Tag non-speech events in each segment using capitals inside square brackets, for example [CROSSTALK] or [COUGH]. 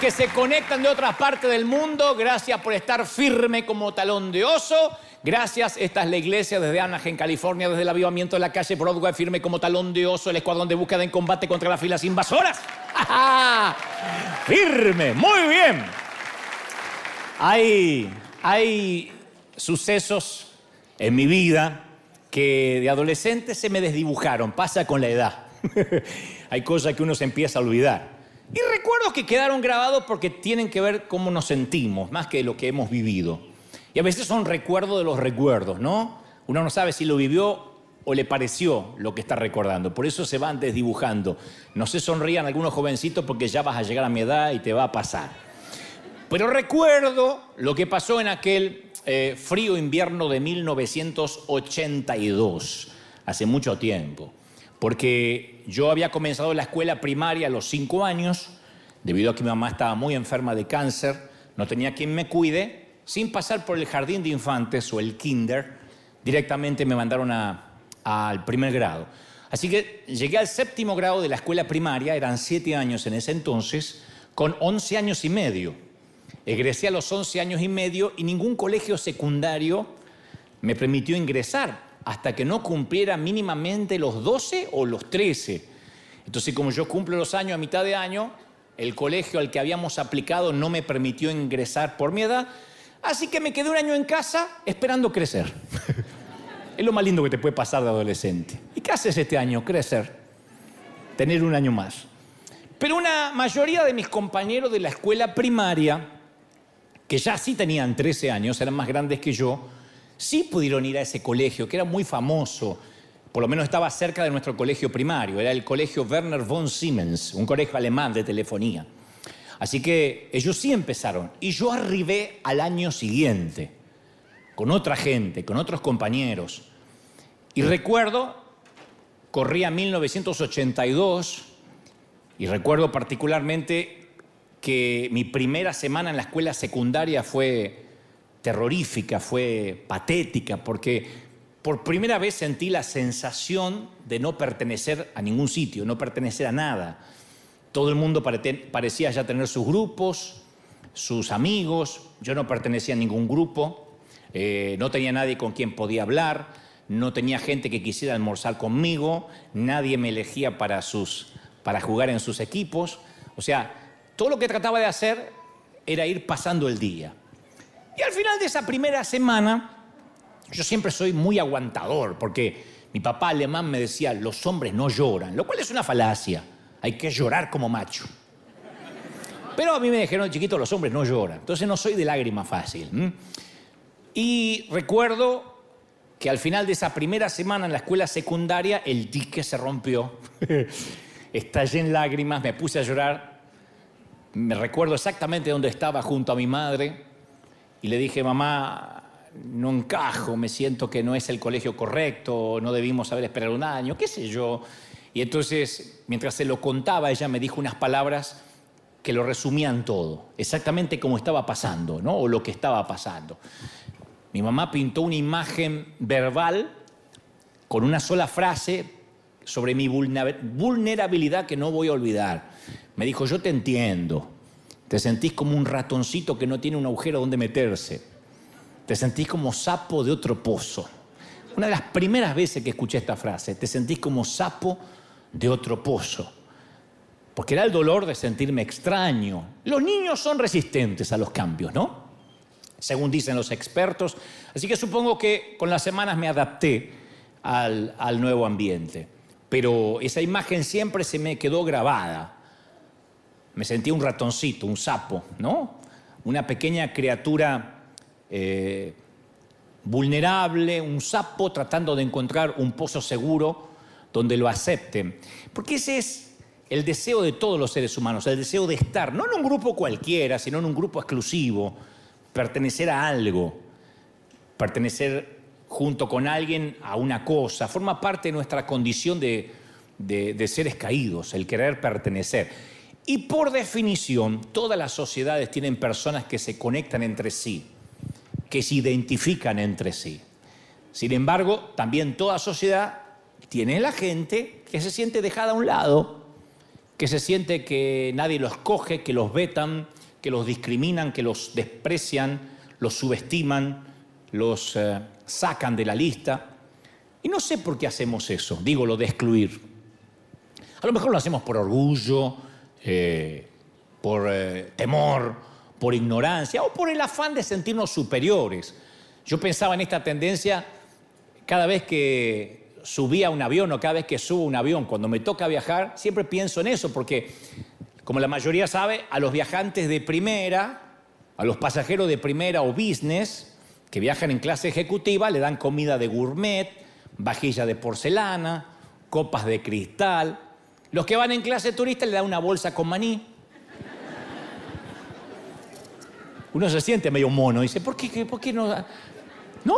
que se conectan de otras partes del mundo, gracias por estar firme como talón de oso. Gracias, esta es la iglesia desde Anaheim, California, desde el avivamiento de la calle Broadway, firme como talón de oso, el escuadrón de búsqueda en combate contra las filas invasoras. [LAUGHS] firme, muy bien. Hay, hay sucesos en mi vida que de adolescente se me desdibujaron, pasa con la edad. [LAUGHS] hay cosas que uno se empieza a olvidar. Y recuerdos que quedaron grabados porque tienen que ver cómo nos sentimos, más que lo que hemos vivido. Y a veces son recuerdos de los recuerdos, ¿no? Uno no sabe si lo vivió o le pareció lo que está recordando. Por eso se van desdibujando. No se sonrían algunos jovencitos porque ya vas a llegar a mi edad y te va a pasar. Pero recuerdo lo que pasó en aquel eh, frío invierno de 1982, hace mucho tiempo porque yo había comenzado la escuela primaria a los cinco años, debido a que mi mamá estaba muy enferma de cáncer, no tenía quien me cuide, sin pasar por el jardín de infantes o el kinder, directamente me mandaron al primer grado. Así que llegué al séptimo grado de la escuela primaria, eran siete años en ese entonces, con once años y medio. Egresé a los once años y medio y ningún colegio secundario me permitió ingresar hasta que no cumpliera mínimamente los 12 o los 13. Entonces, como yo cumplo los años a mitad de año, el colegio al que habíamos aplicado no me permitió ingresar por mi edad, así que me quedé un año en casa esperando crecer. [LAUGHS] es lo más lindo que te puede pasar de adolescente. ¿Y qué haces este año? Crecer. Tener un año más. Pero una mayoría de mis compañeros de la escuela primaria, que ya sí tenían 13 años, eran más grandes que yo, sí pudieron ir a ese colegio, que era muy famoso, por lo menos estaba cerca de nuestro colegio primario, era el colegio Werner von Siemens, un colegio alemán de telefonía. Así que ellos sí empezaron. Y yo arribé al año siguiente, con otra gente, con otros compañeros. Y recuerdo, corría 1982, y recuerdo particularmente que mi primera semana en la escuela secundaria fue terrorífica, fue patética, porque por primera vez sentí la sensación de no pertenecer a ningún sitio, no pertenecer a nada. Todo el mundo parecía ya tener sus grupos, sus amigos, yo no pertenecía a ningún grupo, eh, no tenía nadie con quien podía hablar, no tenía gente que quisiera almorzar conmigo, nadie me elegía para, jugar en sus equipos. O sea, todo lo que trataba de hacer era ir pasando el día. Y al final de esa primera semana, yo siempre soy muy aguantador, porque mi papá alemán me decía, los hombres no lloran, lo cual es una falacia, hay que llorar como macho. Pero a mí me dijeron, chiquito, los hombres no lloran, entonces no soy de lágrima fácil. Y recuerdo que al final de esa primera semana en la escuela secundaria, el dique se rompió, [LAUGHS] estallé en lágrimas, me puse a llorar, me recuerdo exactamente dónde estaba junto a mi madre, y le dije, mamá, no encajo, me siento que no es el colegio correcto, no debimos haber esperado un año, qué sé yo. Y entonces, mientras se lo contaba, ella me dijo unas palabras que lo resumían todo, exactamente como estaba pasando, ¿no? O lo que estaba pasando. Mi mamá pintó una imagen verbal con una sola frase sobre mi vulnerabilidad que no voy a olvidar. Me dijo, yo te entiendo, te sentís como un ratoncito que no tiene un agujero donde meterse. Te sentís como sapo de otro pozo. Una de las primeras veces que escuché esta frase, te sentís como sapo de otro pozo. Porque era el dolor de sentirme extraño. Los niños son resistentes a los cambios, ¿no? Según dicen los expertos. Así que supongo que con las semanas me adapté al, al nuevo ambiente. Pero esa imagen siempre se me quedó grabada me sentí un ratoncito, un sapo, ¿no? Una pequeña criatura eh, vulnerable, un sapo tratando de encontrar un pozo seguro donde lo acepten. Porque ese es el deseo de todos los seres humanos, el deseo de estar, no en un grupo cualquiera, sino en un grupo exclusivo, pertenecer a algo, pertenecer junto con alguien a una cosa, forma parte de nuestra condición de, de seres caídos, el querer pertenecer. Y por definición, todas las sociedades tienen personas que se conectan entre sí, que se identifican entre sí. Sin embargo, también toda sociedad tiene la gente que se siente dejada a un lado, que se siente que nadie los coge, que los vetan, que los discriminan, que los desprecian, los subestiman, los eh, sacan de la lista. Y no sé por qué hacemos eso, digo lo de excluir. A lo mejor lo hacemos por orgullo, eh, por eh, temor, por ignorancia o por el afán de sentirnos superiores. Yo pensaba en esta tendencia cada vez que subía a un avión o cada vez que subo un avión, cuando me toca viajar, siempre pienso en eso, porque como la mayoría sabe, a los viajantes de primera, a los pasajeros de primera o business, que viajan en clase ejecutiva, le dan comida de gourmet, vajilla de porcelana, copas de cristal. Los que van en clase turista le dan una bolsa con maní. Uno se siente medio mono, dice, ¿por qué, por qué no? ¿No?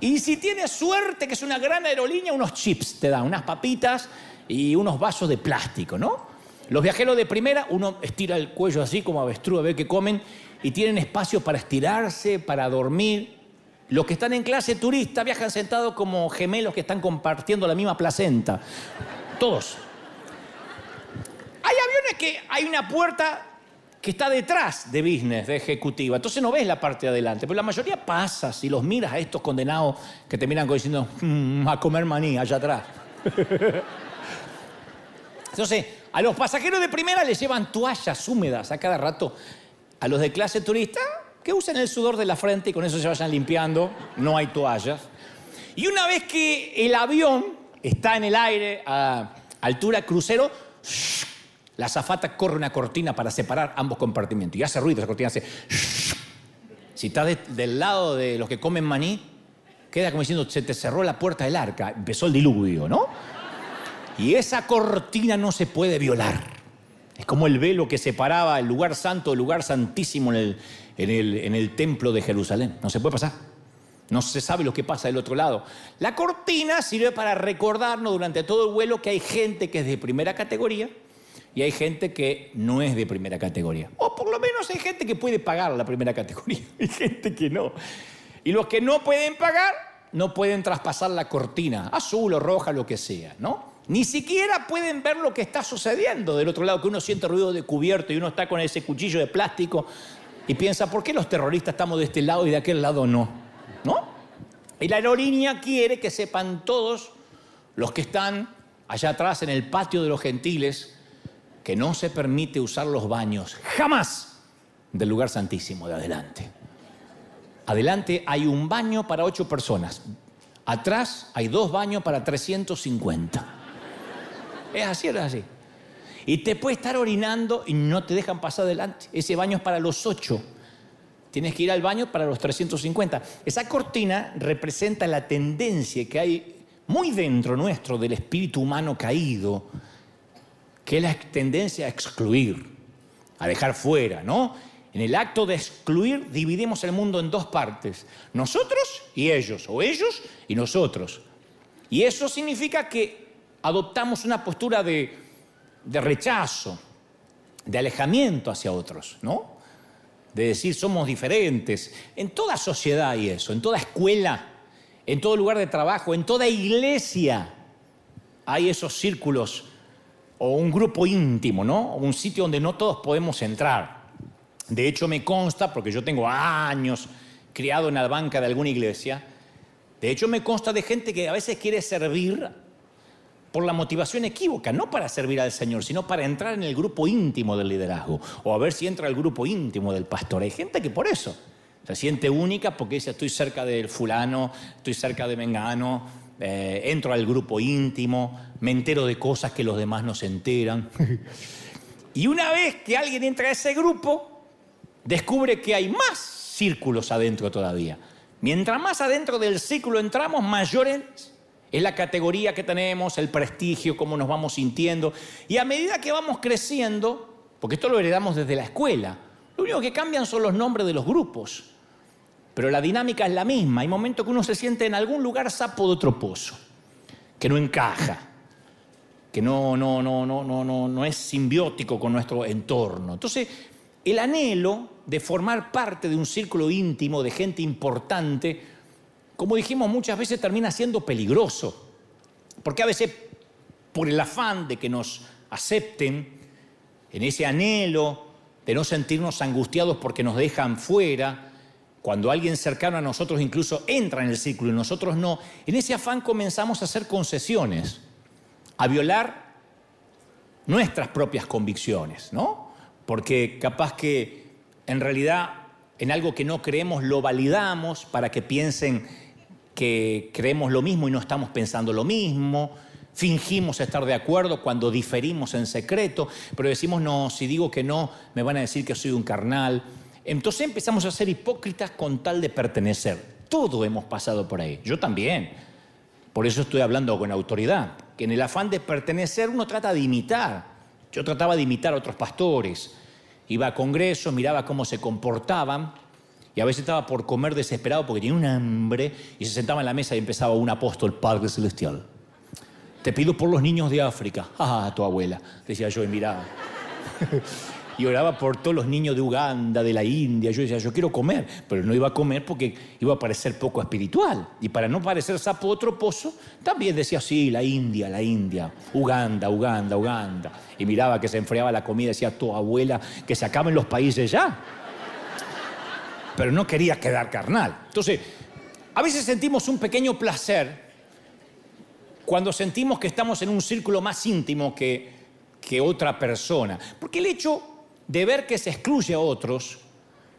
Y si tienes suerte, que es una gran aerolínea, unos chips te dan, unas papitas y unos vasos de plástico, ¿no? Los viajeros de primera, uno estira el cuello así como avestruz a ver qué comen y tienen espacio para estirarse, para dormir. Los que están en clase turista viajan sentados como gemelos que están compartiendo la misma placenta. Todos. Hay aviones que hay una puerta que está detrás de business, de ejecutiva. Entonces no ves la parte de adelante, pero la mayoría pasa si los miras a estos condenados que te miran diciendo mm, a comer maní allá atrás. [LAUGHS] Entonces, a los pasajeros de primera les llevan toallas húmedas a cada rato. A los de clase turista, que usen el sudor de la frente y con eso se vayan limpiando, no hay toallas. Y una vez que el avión está en el aire a altura crucero, la azafata corre una cortina para separar ambos compartimentos y hace ruido, esa cortina hace... Si estás del lado de los que comen maní, queda como diciendo, se te cerró la puerta del arca, empezó el diluvio, ¿no? Y esa cortina no se puede violar. Es como el velo que separaba el lugar santo del lugar santísimo en el, en el, en el templo de Jerusalén. No se puede pasar. No se sabe lo que pasa del otro lado. La cortina sirve para recordarnos durante todo el vuelo que hay gente que es de primera categoría y hay gente que no es de primera categoría. O por lo menos hay gente que puede pagar la primera categoría, [LAUGHS] hay gente que no. Y los que no pueden pagar no pueden traspasar la cortina, azul o roja, lo que sea, ¿no? Ni siquiera pueden ver lo que está sucediendo del otro lado, que uno siente ruido de cubierto y uno está con ese cuchillo de plástico y piensa, ¿por qué los terroristas estamos de este lado y de aquel lado no? ¿No? Y la aerolínea quiere que sepan todos los que están allá atrás en el patio de los gentiles que no se permite usar los baños jamás del lugar santísimo de adelante. Adelante hay un baño para ocho personas. Atrás hay dos baños para 350. Es así, es así. Y te puede estar orinando y no te dejan pasar adelante. Ese baño es para los ocho. Tienes que ir al baño para los 350. Esa cortina representa la tendencia que hay muy dentro nuestro del espíritu humano caído que es la tendencia a excluir, a dejar fuera, ¿no? En el acto de excluir dividimos el mundo en dos partes, nosotros y ellos, o ellos y nosotros. Y eso significa que adoptamos una postura de, de rechazo, de alejamiento hacia otros, ¿no? De decir somos diferentes. En toda sociedad hay eso, en toda escuela, en todo lugar de trabajo, en toda iglesia hay esos círculos o un grupo íntimo, ¿no? Un sitio donde no todos podemos entrar. De hecho, me consta, porque yo tengo años criado en la banca de alguna iglesia, de hecho me consta de gente que a veces quiere servir por la motivación equívoca, no para servir al Señor, sino para entrar en el grupo íntimo del liderazgo, o a ver si entra el grupo íntimo del pastor. Hay gente que por eso se siente única porque dice estoy cerca del fulano, estoy cerca de Mengano, eh, entro al grupo íntimo, me entero de cosas que los demás no se enteran. y una vez que alguien entra a ese grupo, descubre que hay más círculos adentro todavía. Mientras más adentro del círculo entramos, mayor es la categoría que tenemos, el prestigio, cómo nos vamos sintiendo. Y a medida que vamos creciendo, porque esto lo heredamos desde la escuela, lo único que cambian son los nombres de los grupos pero la dinámica es la misma. Hay momentos que uno se siente en algún lugar sapo de otro pozo, que no encaja, que no, no, no, no, no, no, no es simbiótico con nuestro entorno. Entonces, el anhelo de formar parte de un círculo íntimo de gente importante, como dijimos muchas veces, termina siendo peligroso. Porque a veces, por el afán de que nos acepten, en ese anhelo de no sentirnos angustiados porque nos dejan fuera, cuando alguien cercano a nosotros incluso entra en el círculo y nosotros no, en ese afán comenzamos a hacer concesiones, a violar nuestras propias convicciones, ¿no? Porque capaz que en realidad en algo que no creemos lo validamos para que piensen que creemos lo mismo y no estamos pensando lo mismo. Fingimos estar de acuerdo cuando diferimos en secreto, pero decimos, no, si digo que no, me van a decir que soy un carnal. Entonces empezamos a ser hipócritas con tal de pertenecer. Todo hemos pasado por ahí, yo también. Por eso estoy hablando con autoridad, que en el afán de pertenecer uno trata de imitar. Yo trataba de imitar a otros pastores, iba a congresos, miraba cómo se comportaban y a veces estaba por comer desesperado porque tenía un hambre y se sentaba en la mesa y empezaba un apóstol, Padre Celestial. Te pido por los niños de África. [LAUGHS] Ah, tu abuela, decía yo y miraba. [LAUGHS] y oraba por todos los niños de Uganda, de la India. Yo decía, yo quiero comer, pero no iba a comer porque iba a parecer poco espiritual. Y para no parecer sapo otro pozo, también decía, sí, la India, la India, Uganda, Uganda, Uganda. Y miraba que se enfriaba la comida, decía, tu abuela, que se acaben los países ya. Pero no quería quedar carnal. Entonces, a veces sentimos un pequeño placer cuando sentimos que estamos en un círculo más íntimo que, que otra persona. Porque el hecho de ver que se excluye a otros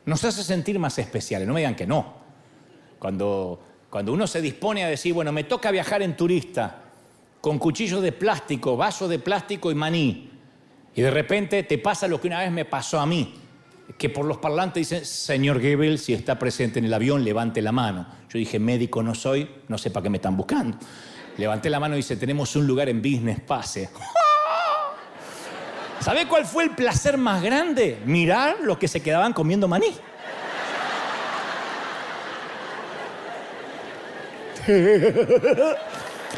nos hace sentir más especiales. No me digan que no. Cuando, cuando uno se dispone a decir, bueno, me toca viajar en turista con cuchillos de plástico, vaso de plástico y maní, y de repente te pasa lo que una vez me pasó a mí, que por los parlantes dicen, señor Goebbels, si está presente en el avión, levante la mano. Yo dije, médico no soy, no sé para qué me están buscando. Levanté la mano y dice, tenemos un lugar en business, pase. ¿Sabe cuál fue el placer más grande? Mirar los que se quedaban comiendo maní.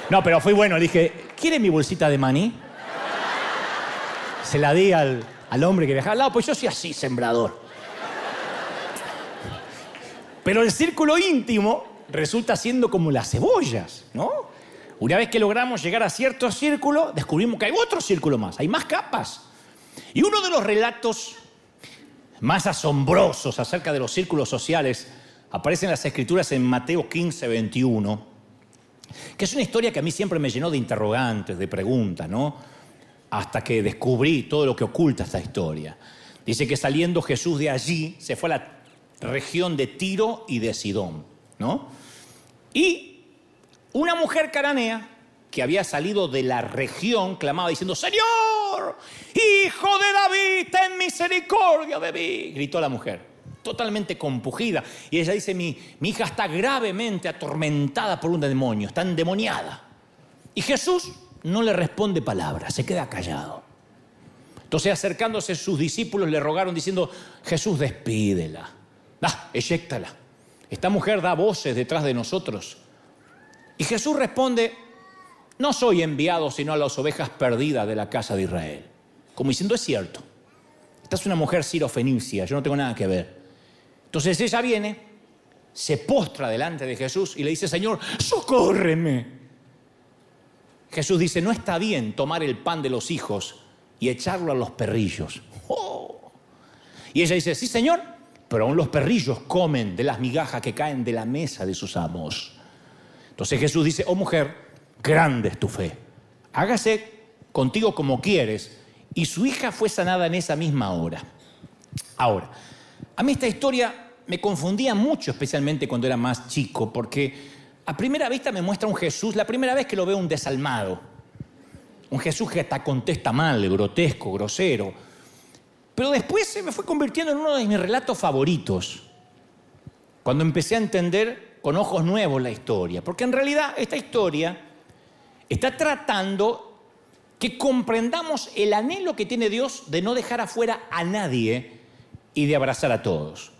No, pero fui bueno. Dije, ¿quiere mi bolsita de maní? Se la di al, al hombre que viajaba al lado, pues yo soy así, sembrador. Pero el círculo íntimo resulta siendo como las cebollas, ¿no? Una vez que logramos llegar a cierto círculo, descubrimos que hay otro círculo más, hay más capas. Y uno de los relatos más asombrosos acerca de los círculos sociales aparece en las escrituras en Mateo 15, 21, que es una historia que a mí siempre me llenó de interrogantes, de preguntas, ¿no? Hasta que descubrí todo lo que oculta esta historia. Dice que saliendo Jesús de allí, se fue a la región de Tiro y de Sidón, ¿no? Y una mujer cananea que había salido de la región clamaba diciendo, Señor, hijo de David, ten misericordia de mí, gritó la mujer, totalmente compugida. Y ella dice, mi, hija está gravemente atormentada por un demonio, está endemoniada. Y Jesús no le responde palabra, se queda callado. Entonces acercándose sus discípulos le rogaron diciendo, Jesús despídela, ah, eyéctala. Esta mujer da voces detrás de nosotros y Jesús responde, no soy enviado sino a las ovejas perdidas de la casa de Israel. Como diciendo, es cierto, esta es una mujer sirofenicia, yo no tengo nada que ver. Entonces ella viene, se postra delante de Jesús y le dice, Señor, socórreme. Jesús dice, no está bien tomar el pan de los hijos y echarlo a los perrillos. Y ella dice, sí, Señor, pero aún los perrillos comen de las migajas que caen de la mesa de sus amos. Entonces Jesús dice, oh mujer, grande es tu fe. Hágase contigo como quieres. Y su hija fue sanada en esa misma hora. Ahora, a mí esta historia me confundía mucho, especialmente cuando era más chico, porque a primera vista me muestra un Jesús, la primera vez que lo veo un desalmado, un Jesús que hasta contesta mal, grotesco, grosero. Pero después se me fue convirtiendo en uno de mis relatos favoritos, cuando empecé a entender con ojos nuevos la historia, porque en realidad esta historia está tratando que comprendamos el anhelo que tiene Dios de no dejar afuera a nadie y de abrazar a todos.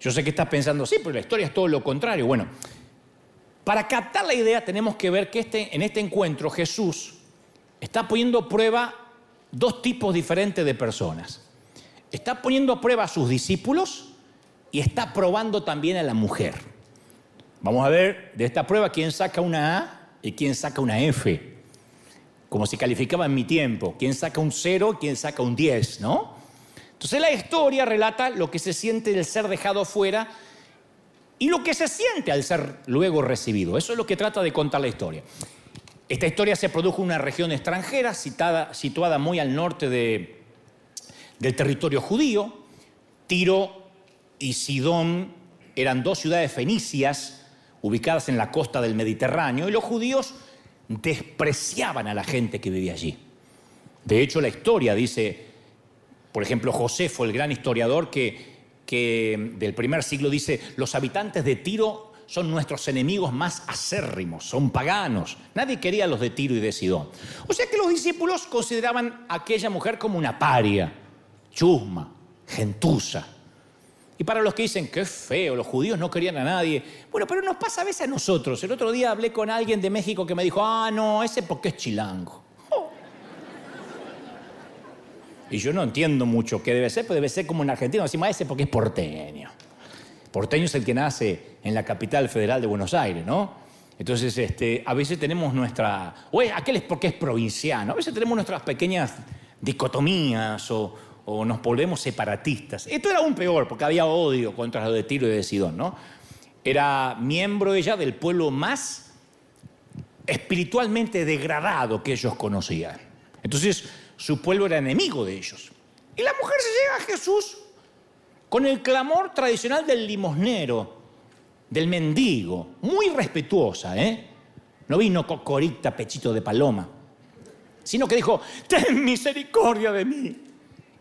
Yo sé que estás pensando, sí, pero la historia es todo lo contrario. Bueno, para captar la idea tenemos que ver que este, en este encuentro Jesús está poniendo a prueba dos tipos diferentes de personas. Está poniendo a prueba a sus discípulos y está probando también a la mujer. Vamos a ver de esta prueba quién saca una A quién saca una F. como se calificaba en mi tiempo. ¿Quién saca un cero, quién saca un 10, no? Entonces la historia relata lo que se siente el ser dejado fuera y lo que se siente al ser luego recibido. Eso es lo que trata de contar la historia. Esta historia se produjo en una región extranjera situada muy al norte del territorio judío. Tiro y Sidón eran dos ciudades fenicias ubicadas en la costa del Mediterráneo y los judíos despreciaban a la gente que vivía allí. De hecho, la historia dice, por ejemplo, Josefo, el gran historiador que, del primer siglo dice, los habitantes de Tiro son nuestros enemigos más acérrimos, son paganos. Nadie quería a los de Tiro y de Sidón. O sea que los discípulos consideraban a aquella mujer como una paria, chusma, gentuza. Y para los que dicen, qué feo, los judíos no querían a nadie. Bueno, pero nos pasa a veces a nosotros. El otro día hablé con alguien de México que me dijo, ah, no, ese porque es chilango. Y yo no entiendo mucho qué debe ser, pero debe ser como en Argentina, decimos, ah, ese porque es porteño. Porteño es el que nace en la capital federal de Buenos Aires, ¿no? Entonces, este, a veces tenemos nuestra... O aquel es porque es provinciano. A veces tenemos nuestras pequeñas dicotomías o, o nos volvemos separatistas. Esto era aún peor, porque había odio contra los de Tiro y de Sidón, ¿no? Era miembro ella del pueblo más espiritualmente degradado que ellos conocían. Entonces, su pueblo era enemigo de ellos. Y la mujer se llega a Jesús con el clamor tradicional del limosnero, del mendigo, muy respetuosa, ¿eh? No vino cocorita, pechito de paloma, sino que dijo, ten misericordia de mí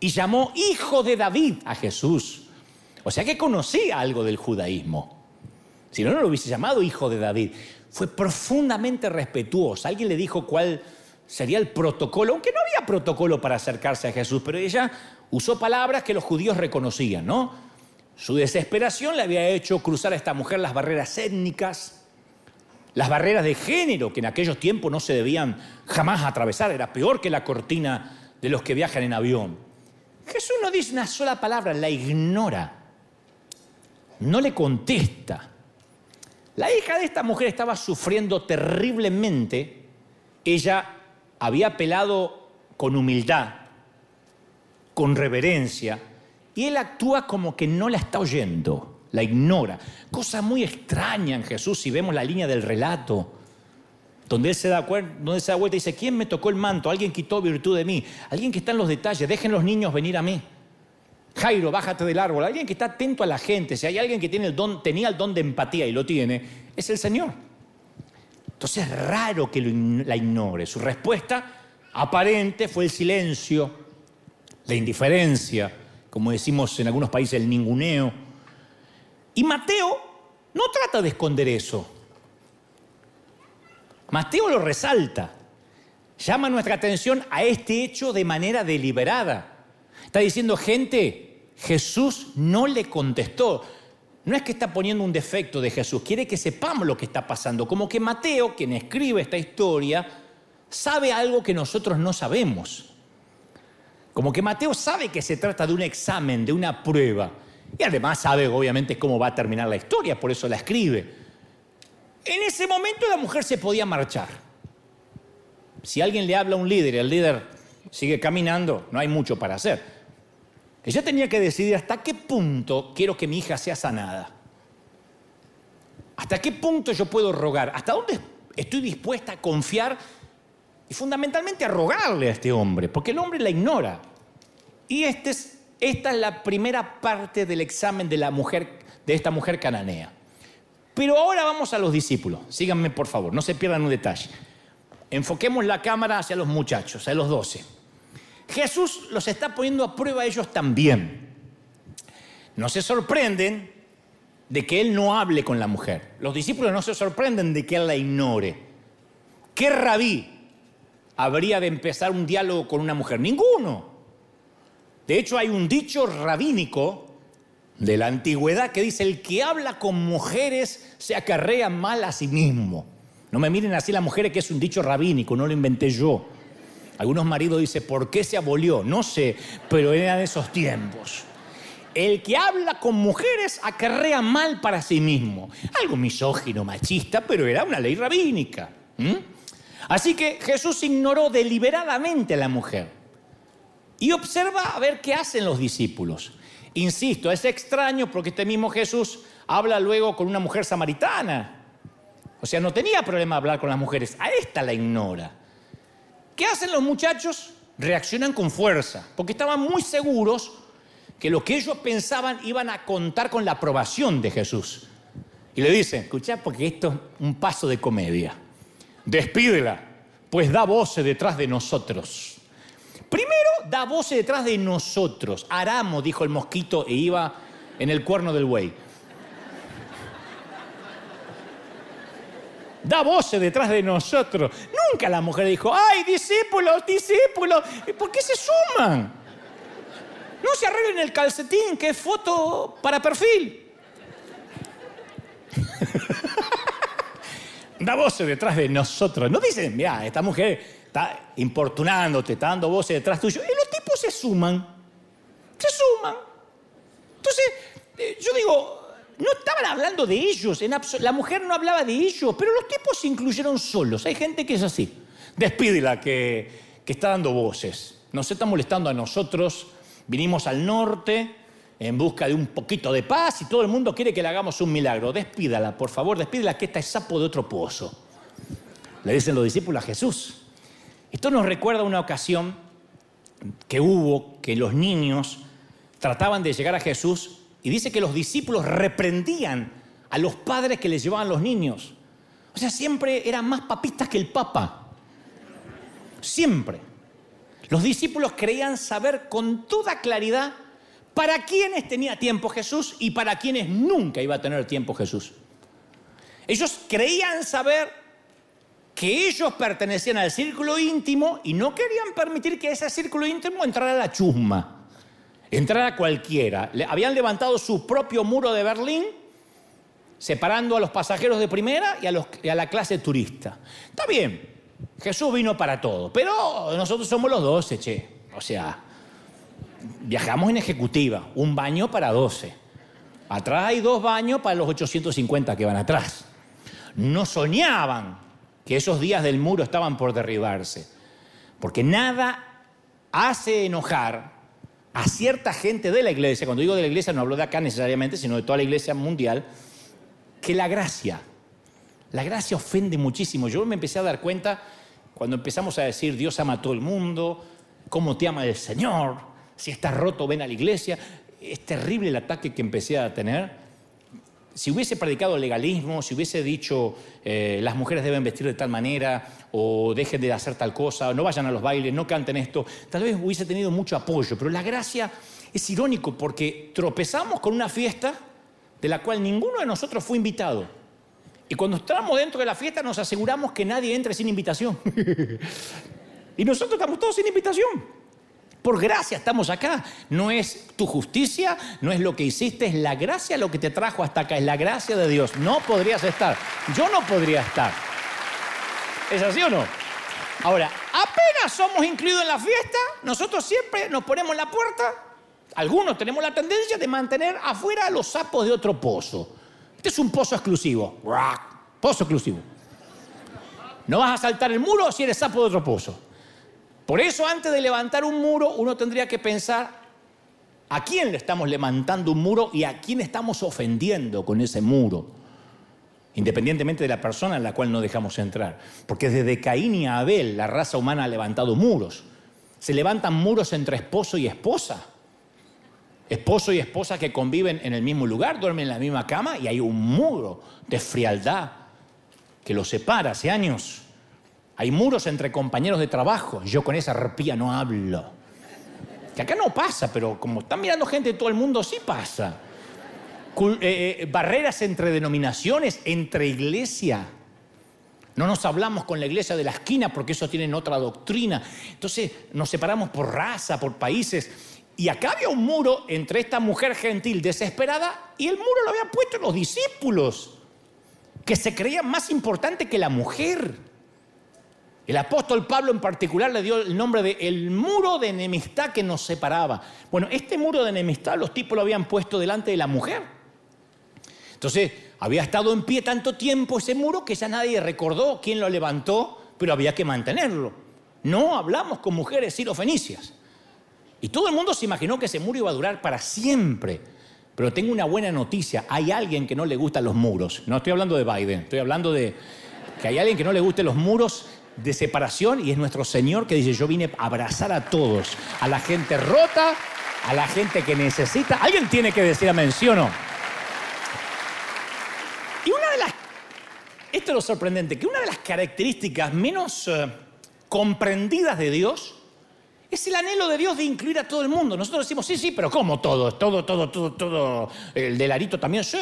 y llamó hijo de David a Jesús. O sea que conocía algo del judaísmo. Si no, no lo hubiese llamado hijo de David. Fue profundamente respetuosa. Alguien le dijo cuál sería el protocolo, aunque no había protocolo para acercarse a Jesús, pero ella usó palabras que los judíos reconocían, ¿no? Su desesperación le había hecho cruzar a esta mujer las barreras étnicas, las barreras de género, que en aquellos tiempos no se debían jamás atravesar, era peor que la cortina de los que viajan en avión. Jesús no dice una sola palabra, la ignora. No le contesta. La hija de esta mujer estaba sufriendo terriblemente. Ella había apelado con humildad, con reverencia, y él actúa como que no la está oyendo, la ignora. Cosa muy extraña en Jesús si vemos la línea del relato donde él se da, donde se da vuelta y dice, ¿quién me tocó el manto? Alguien quitó virtud de mí. Alguien que está en los detalles, dejen los niños venir a mí. Jairo, bájate del árbol. Alguien que está atento a la gente. Si hay alguien que tiene el don, tenía el don de empatía y lo tiene, es el Señor. Entonces es raro que la ignore. Su respuesta aparente fue el silencio, la indiferencia, como decimos en algunos países, el ninguneo. Y Mateo no trata de esconder eso. Mateo lo resalta, llama nuestra atención a este hecho de manera deliberada. Está diciendo, gente, Jesús no le contestó. No es que está poniendo un defecto de Jesús, quiere que sepamos lo que está pasando. Como que Mateo, quien escribe esta historia, sabe algo que nosotros no sabemos. Como que Mateo sabe que se trata de un examen, de una prueba. Y además sabe obviamente cómo va a terminar la historia, por eso la escribe. En ese momento la mujer se podía marchar. Si alguien le habla a un líder y el líder sigue caminando, no hay mucho para hacer. Ella tenía que decidir hasta qué punto quiero que mi hija sea sanada. ¿Hasta qué punto yo puedo rogar? ¿Hasta dónde estoy dispuesta a confiar y fundamentalmente a rogarle a este hombre? Porque el hombre la ignora. Y este esta es la primera parte del examen de, la mujer, de esta mujer cananea. Pero ahora vamos a los discípulos. Síganme, por favor, no se pierdan un detalle. Enfoquemos la cámara hacia los muchachos, a los doce. Jesús los está poniendo a prueba a ellos también. No se sorprenden de que Él no hable con la mujer. Los discípulos no se sorprenden de que Él la ignore. ¿Qué rabí habría de empezar un diálogo con una mujer? Ninguno. De hecho, hay un dicho rabínico de la antigüedad que dice, el que habla con mujeres se acarrea mal a sí mismo. No me miren así las mujeres, que es un dicho rabínico, no lo inventé yo. Algunos maridos dicen, ¿por qué se abolió? No sé, pero eran esos tiempos. El que habla con mujeres acarrea mal para sí mismo. Algo misógino, machista, pero era una ley rabínica. Así que Jesús ignoró deliberadamente a la mujer y observa a ver qué hacen los discípulos. Insisto, es extraño porque este mismo Jesús habla luego con una mujer samaritana. O sea, no tenía problema hablar con las mujeres. A esta la ignora. ¿Qué hacen los muchachos? Reaccionan con fuerza, porque estaban muy seguros que lo que ellos pensaban iban a contar con la aprobación de Jesús. Y le dicen, escucha, porque esto es un paso de comedia. Despídela, pues da voces detrás de nosotros. Primero da voces detrás de nosotros. Aramo, dijo el mosquito e iba en el cuerno del buey. Da voces detrás de nosotros. Nunca la mujer dijo, ay, discípulos, discípulos, ¿por qué se suman? No se arreglen el calcetín, que es foto para perfil. Da voces detrás de nosotros. No dicen, mira, esta mujer está importunándote, está dando voces detrás tuyo. Y los tipos se suman. Se suman. Entonces, eh, yo digo, no estaban hablando de ellos. la mujer no hablaba de ellos, pero los tipos se incluyeron solos. Hay gente que es así. Despídela que, que está dando voces. Nos está molestando a nosotros. Vinimos al norte en busca de un poquito de paz y todo el mundo quiere que le hagamos un milagro. Despídala, por favor, despídala que esta es sapo de otro pozo. Le dicen los discípulos a Jesús. Esto nos recuerda una ocasión que hubo que los niños trataban de llegar a Jesús y dice que los discípulos reprendían a los padres que les llevaban los niños. O sea, siempre eran más papistas que el Papa. Siempre. Los discípulos creían saber con toda claridad para quiénes tenía tiempo Jesús y para quienes nunca iba a tener tiempo Jesús. Ellos creían saber que ellos pertenecían al círculo íntimo y no querían permitir que ese círculo íntimo entrara a la chusma, entrara cualquiera. Habían levantado su propio muro de Berlín, separando a los pasajeros de primera y a, y a la clase turista. Está bien, Jesús vino para todo, pero nosotros somos los dos, che. O sea, viajamos en ejecutiva, un baño para 12. Atrás hay dos baños para los 850 que van atrás. No soñaban que esos días del muro estaban por derribarse, porque nada hace enojar a cierta gente de la iglesia, cuando digo de la iglesia no hablo de acá necesariamente, sino de toda la iglesia mundial, que la gracia. La gracia ofende muchísimo. Yo me empecé a dar cuenta cuando empezamos a decir Dios ama a todo el mundo, cómo te ama el Señor, si estás roto, ven a la iglesia. Es terrible el ataque que empecé a tener. Si hubiese predicado legalismo, si hubiese dicho eh, las mujeres deben vestir de tal manera, o dejen de hacer tal cosa, o no vayan a los bailes, no canten esto, tal vez hubiese tenido mucho apoyo. Pero la gracia es irónico porque tropezamos con una fiesta de la cual ninguno de nosotros fue invitado. Y cuando estamos dentro de la fiesta nos aseguramos que nadie entre sin invitación. [LAUGHS] y nosotros estamos todos sin invitación. Por gracia estamos acá. No es tu justicia, no es lo que hiciste, es la gracia lo que te trajo hasta acá, es la gracia de Dios. No podrías estar. Yo no podría estar. ¿Es así o no? Ahora, apenas somos incluidos en la fiesta, nosotros siempre nos ponemos en la puerta. Algunos tenemos la tendencia de mantener afuera los sapos de otro pozo. Este es un pozo exclusivo. Pozo exclusivo. No vas a saltar el muro si eres sapo de otro pozo. Por eso antes de levantar un muro uno tendría que pensar a quién le estamos levantando un muro y a quién estamos ofendiendo con ese muro, independientemente de la persona en la cual no dejamos entrar. Porque desde Caín y Abel la raza humana ha levantado muros. Se levantan muros entre esposo y esposa. Esposo y esposa que conviven en el mismo lugar, duermen en la misma cama y hay un muro de frialdad que los separa hace años. Hay muros entre compañeros de trabajo. Yo con esa arpía no hablo. Que acá no pasa, pero como están mirando gente de todo el mundo, sí pasa. Eh, eh, barreras entre denominaciones, entre iglesia. No nos hablamos con la iglesia de la esquina porque eso tienen otra doctrina. Entonces nos separamos por raza, por países. Y acá había un muro entre esta mujer gentil desesperada y el muro lo habían puesto los discípulos, que se creían más importante que la mujer. El apóstol Pablo en particular le dio el nombre de el muro de enemistad que nos separaba. Bueno, este muro de enemistad los tipos lo habían puesto delante de la mujer. Entonces, había estado en pie tanto tiempo ese muro que ya nadie recordó quién lo levantó, pero había que mantenerlo. No hablamos con mujeres sirofenicias. Y todo el mundo se imaginó que ese muro iba a durar para siempre. Pero tengo una buena noticia, hay alguien que no le gustan los muros. No estoy hablando de Biden, estoy hablando de que hay alguien que no le guste los muros de separación y es nuestro Señor que dice, yo vine a abrazar a todos, a la gente rota, a la gente que necesita. Alguien tiene que decir amén, ¿sí o no? Y una de las, esto es lo sorprendente, que una de las características menos eh, comprendidas de Dios es el anhelo de Dios de incluir a todo el mundo. Nosotros decimos, sí, sí, pero ¿cómo todos? Todo, todo, todo, todo. El del arito también, sí.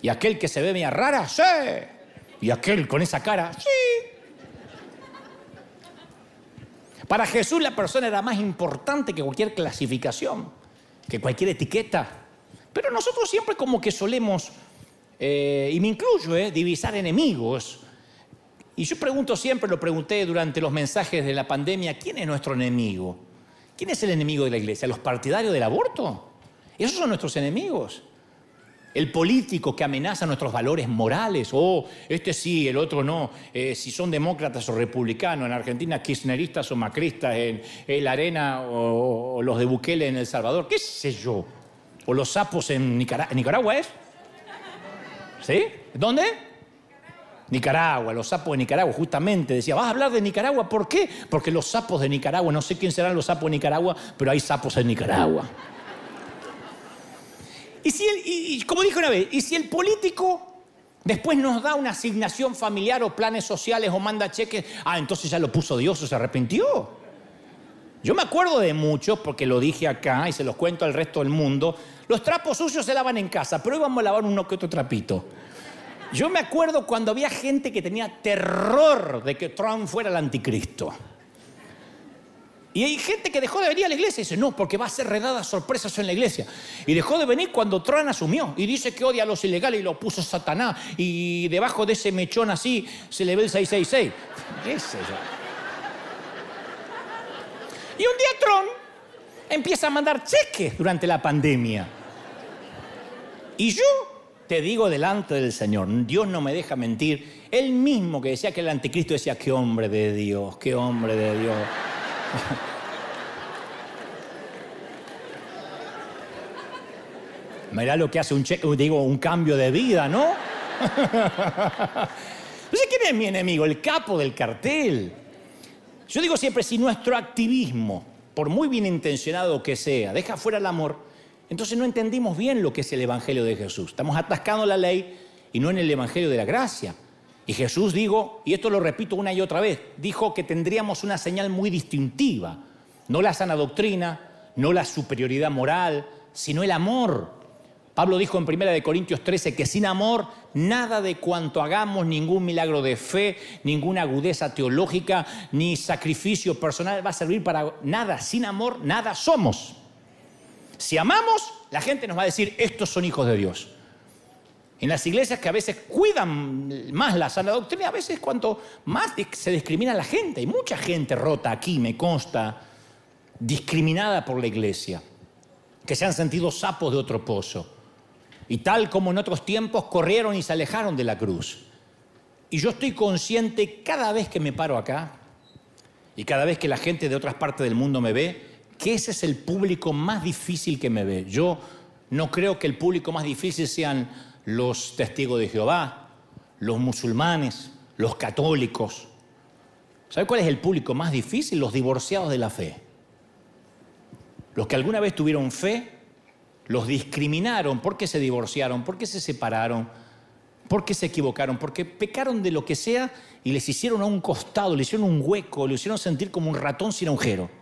Y aquel que se ve media rara, sí. Y aquel con esa cara, sí. Para Jesús la persona era más importante que cualquier clasificación, que cualquier etiqueta. Pero nosotros siempre como que solemos, eh, y me incluyo, eh, divisar enemigos. Y yo pregunto siempre, lo pregunté durante los mensajes de la pandemia, ¿quién es nuestro enemigo? ¿Quién es el enemigo de la iglesia? ¿Los partidarios del aborto? Esos son nuestros enemigos el político que amenaza nuestros valores morales, oh, este sí, el otro no, eh, si son demócratas o republicanos, en Argentina kirchneristas o macristas, en, la arena o, los de Bukele en El Salvador, qué sé yo, o los sapos en, Nicaragua, Nicaragua es, ¿sí? ¿Dónde? Nicaragua, los sapos de Nicaragua, justamente decía, vas a hablar de Nicaragua, ¿por qué? Porque los sapos de Nicaragua, no sé quién serán los sapos de Nicaragua, pero hay sapos en Nicaragua. Y, si como dije una vez, y si el político después nos da una asignación familiar o planes sociales o manda cheques, ah, entonces ya lo puso Dios o se arrepintió. Yo me acuerdo de muchos, porque lo dije acá y se los cuento al resto del mundo, los trapos sucios se lavan en casa, pero hoy vamos a lavar uno que otro trapito. Yo me acuerdo cuando había gente que tenía terror de que Trump fuera el anticristo. Y hay gente que dejó de venir a la iglesia y dice, no, porque va a ser redada sorpresas en la iglesia. Y dejó de venir cuando Trump asumió y dice que odia a los ilegales y lo puso Satanás. Y debajo de ese mechón así se le ve el 666. ¿Qué es eso? Y un día Trump empieza a mandar cheques durante la pandemia. Y yo te digo delante del Señor, Dios no me deja mentir. Él mismo que decía que el anticristo decía, qué hombre de Dios, qué hombre de Dios. [LAUGHS] Mirá lo que hace un, digo, un cambio de vida, ¿no? [LAUGHS] No sé quién es mi enemigo, el capo del cartel. Yo digo siempre, si nuestro activismo, por muy bien intencionado que sea, deja fuera el amor, entonces no entendimos bien lo que es el Evangelio de Jesús. Estamos atascando la ley y no en el Evangelio de la gracia. Y Jesús dijo, y esto lo repito una y otra vez, dijo que tendríamos una señal muy distintiva, no la sana doctrina, no la superioridad moral, sino el amor. Pablo dijo en 1 Corintios 13 que sin amor nada de cuanto hagamos, ningún milagro de fe, ninguna agudeza teológica, ni sacrificio personal va a servir para nada. Sin amor nada somos. Si amamos, la gente nos va a decir, estos son hijos de Dios. En las iglesias que a veces cuidan más la sana doctrina, a veces cuanto más se discrimina a la gente. Hay mucha gente rota aquí, me consta, discriminada por la iglesia, que se han sentido sapos de otro pozo. Y tal como en otros tiempos corrieron y se alejaron de la cruz. Y yo estoy consciente cada vez que me paro acá y cada vez que la gente de otras partes del mundo me ve, que ese es el público más difícil que me ve. Yo no creo que el público más difícil sean los testigos de Jehová, los musulmanes, los católicos. ¿Sabe cuál es el público más difícil? Los divorciados de la fe. Los que alguna vez tuvieron fe, los discriminaron. ¿Por qué se divorciaron? ¿Por qué se separaron? ¿Por qué se equivocaron? Porque pecaron de lo que sea y les hicieron a un costado, le hicieron un hueco, le hicieron sentir como un ratón sin agujero.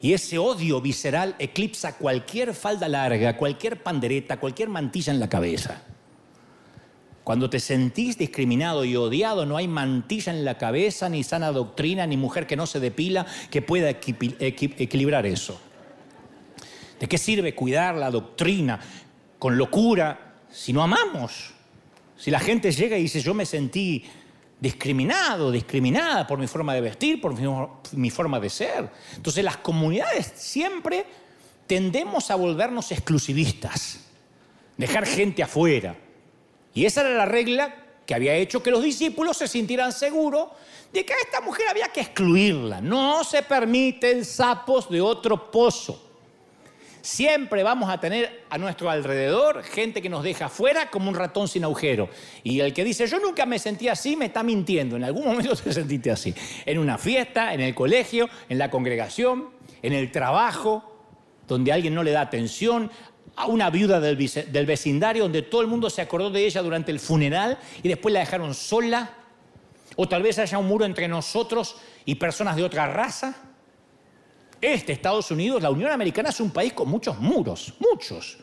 Y ese odio visceral eclipsa cualquier falda larga, cualquier pandereta, cualquier mantilla en la cabeza. Cuando te sentís discriminado y odiado, no hay mantilla en la cabeza, ni sana doctrina, ni mujer que no se depila que pueda equilibrar eso. ¿De qué sirve cuidar la doctrina con locura si no amamos? Si la gente llega y dice, yo me sentí discriminado, discriminada por mi forma de vestir, por mi, forma de ser. Entonces las comunidades siempre tendemos a volvernos exclusivistas, dejar gente afuera. Y esa era la regla que había hecho que los discípulos se sintieran seguros de que a esta mujer había que excluirla. No se permiten sapos de otro pozo. Siempre vamos a tener a nuestro alrededor gente que nos deja fuera como un ratón sin agujero. Y el que dice, yo nunca me sentí así, me está mintiendo. En algún momento te [LAUGHS] sentiste así. En una fiesta, en el colegio, en la congregación, en el trabajo, donde alguien no le da atención, a una viuda del, del vecindario donde todo el mundo se acordó de ella durante el funeral y después la dejaron sola. O tal vez haya un muro entre nosotros y personas de otra raza. Este Estados Unidos, la Unión Americana es un país con muchos muros, muchos.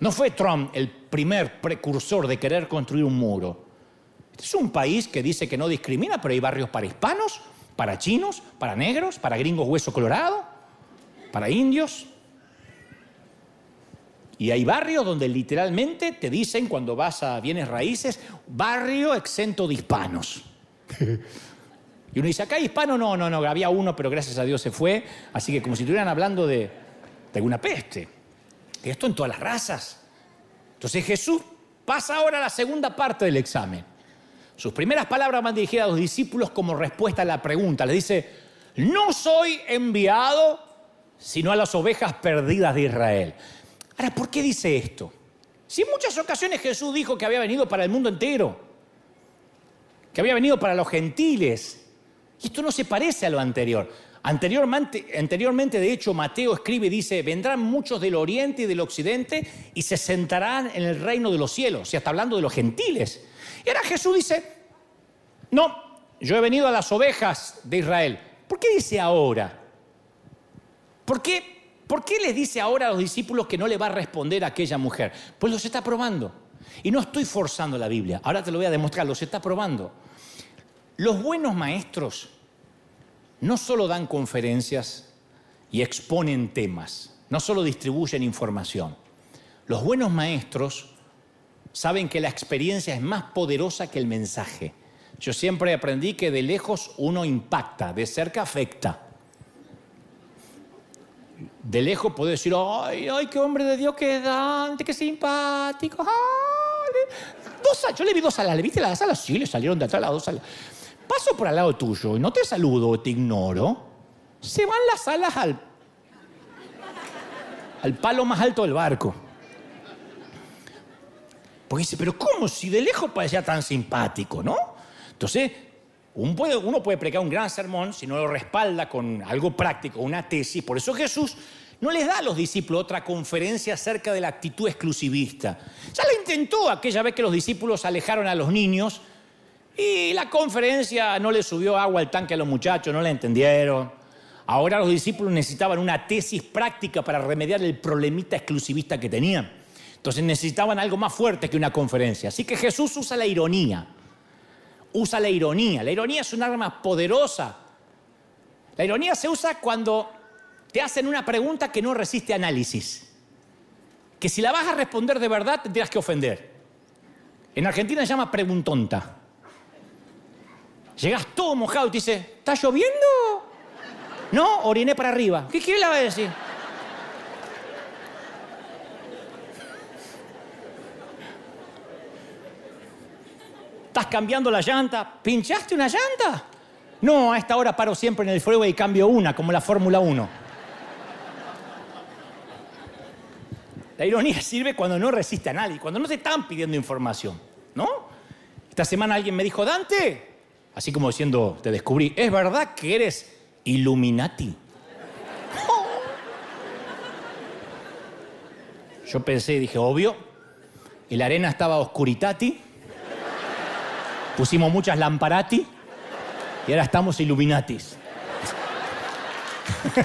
No fue Trump el primer precursor de querer construir un muro. Este es un país que dice que no discrimina, pero hay barrios para hispanos, para chinos, para negros, para gringos hueso colorado, para indios. Y hay barrios donde literalmente te dicen cuando vas a bienes raíces, barrio exento de hispanos. [LAUGHS] Y uno dice, acá hay hispano, no, no, no, había uno, pero gracias a Dios se fue. Así que como si estuvieran hablando de, alguna peste. Y esto en todas las razas. Entonces Jesús pasa ahora a la segunda parte del examen. Sus primeras palabras van dirigidas a los discípulos como respuesta a la pregunta. Les dice, no soy enviado sino a las ovejas perdidas de Israel. Ahora, ¿por qué dice esto? Si en muchas ocasiones Jesús dijo que había venido para el mundo entero, que había venido para los gentiles, esto no se parece a lo anterior. Anteriormente, de hecho, Mateo escribe y dice, vendrán muchos del oriente y del occidente y se sentarán en el reino de los cielos. Sea, está hablando de los gentiles. Y ahora Jesús dice, no, yo he venido a las ovejas de Israel. ¿Por qué dice ahora? ¿Por qué, ¿Por qué les dice ahora a los discípulos que no le va a responder a aquella mujer? Pues los está probando. Y no estoy forzando la Biblia, ahora te lo voy a demostrar, los está probando. Los buenos maestros no solo dan conferencias y exponen temas, no solo distribuyen información. Los buenos maestros saben que la experiencia es más poderosa que el mensaje. Yo siempre aprendí que de lejos uno impacta, de cerca afecta. De lejos puedo decir, ay, ay, qué hombre de Dios, qué dante, qué simpático. Dos, yo le vi dos alas, ¿le viste las alas? Sí, le salieron de atrás las dos alas paso por al lado tuyo y no te saludo, te ignoro, se van las alas al, al palo más alto del barco. Porque dice, pero ¿cómo? Si de lejos parecía tan simpático, ¿no? Entonces, uno puede, uno puede pregar un gran sermón si no lo respalda con algo práctico, una tesis. Por eso Jesús no les da a los discípulos otra conferencia acerca de la actitud exclusivista. Ya la intentó aquella vez que los discípulos alejaron a los niños y la conferencia no le subió agua al tanque a los muchachos, no la entendieron. Ahora los discípulos necesitaban una tesis práctica para remediar el problemita exclusivista que tenían. Entonces necesitaban algo más fuerte que una conferencia. Así que Jesús usa la ironía. Usa la ironía. La ironía es un arma poderosa. La ironía se usa cuando te hacen una pregunta que no resiste análisis. Que si la vas a responder de verdad, te tendrás que ofender. En Argentina se llama preguntonta. Llegas todo mojado y te dice, ¿está lloviendo? No, oriné para arriba. ¿Qué, quiere le va a decir? ¿Estás cambiando la llanta? ¿Pinchaste una llanta? No, a esta hora paro siempre en el fuego y cambio una, como la Fórmula 1. La ironía sirve cuando no resiste a nadie, cuando no te están pidiendo información, ¿no? Esta semana alguien me dijo, Dante, así como diciendo, te descubrí, ¿es verdad que eres Illuminati? [LAUGHS] Yo pensé y dije, obvio, la arena estaba oscuritati, pusimos muchas lamparati y ahora estamos Illuminatis. [LAUGHS]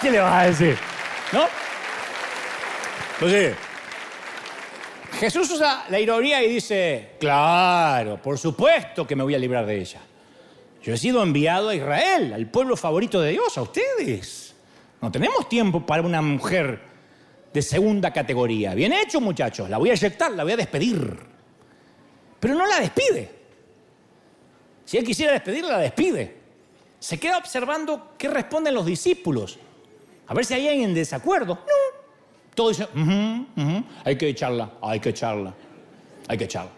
¿Qué le vas a decir? ¿No? Entonces, Jesús usa la ironía y dice, claro, por supuesto que me voy a librar de ella. Yo he sido enviado a Israel, al pueblo favorito de Dios, a ustedes. No tenemos tiempo para una mujer de segunda categoría. Bien hecho, muchachos, la voy a eyectar, la voy a despedir. Pero no la despide. Si él quisiera despedirla, la despide. Se queda observando qué responden los discípulos. A ver si hay alguien en desacuerdo. No, todo dice, hay que echarla, hay que echarla. hay que echarla.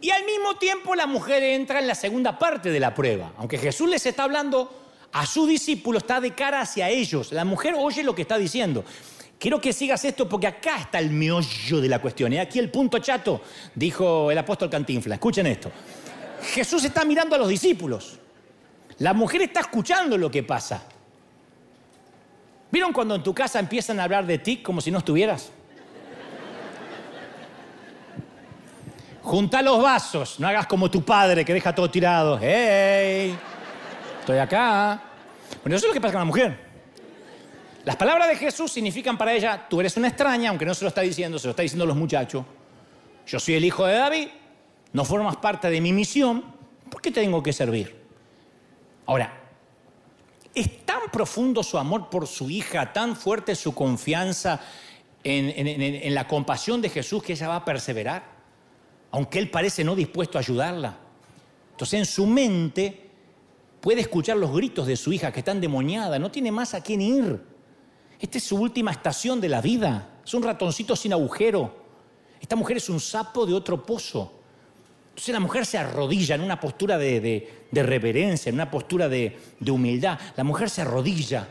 Y al mismo tiempo la mujer entra en la segunda parte de la prueba. Aunque Jesús les está hablando a su discípulo, está de cara hacia ellos. La mujer oye lo que está diciendo. Quiero que sigas esto porque acá está el meollo de la cuestión. Y aquí el punto chato, dijo el apóstol Cantinfla. Escuchen esto. Jesús está mirando a los discípulos. La mujer está escuchando lo que pasa. ¿Vieron cuando en tu casa empiezan a hablar de ti como si no estuvieras? Junta los vasos, no hagas como tu padre que deja todo tirado. ¡Hey! Estoy acá. Bueno, eso es lo que pasa con la mujer. Las palabras de Jesús significan para ella, tú eres una extraña, aunque no se lo está diciendo, se lo está diciendo los muchachos. Yo soy el hijo de David, no formas parte de mi misión, ¿por qué tengo que servir? Ahora, es tan profundo su amor por su hija, tan fuerte su confianza en, la compasión de Jesús que ella va a perseverar, aunque él parece no dispuesto a ayudarla. Entonces en su mente puede escuchar los gritos de su hija que está endemoniada, no tiene más a quién ir. Esta es su última estación de la vida. Es un ratoncito sin agujero. Esta mujer es un sapo de otro pozo. Entonces la mujer se arrodilla en una postura de, reverencia, en una postura de, de humildad. La mujer se arrodilla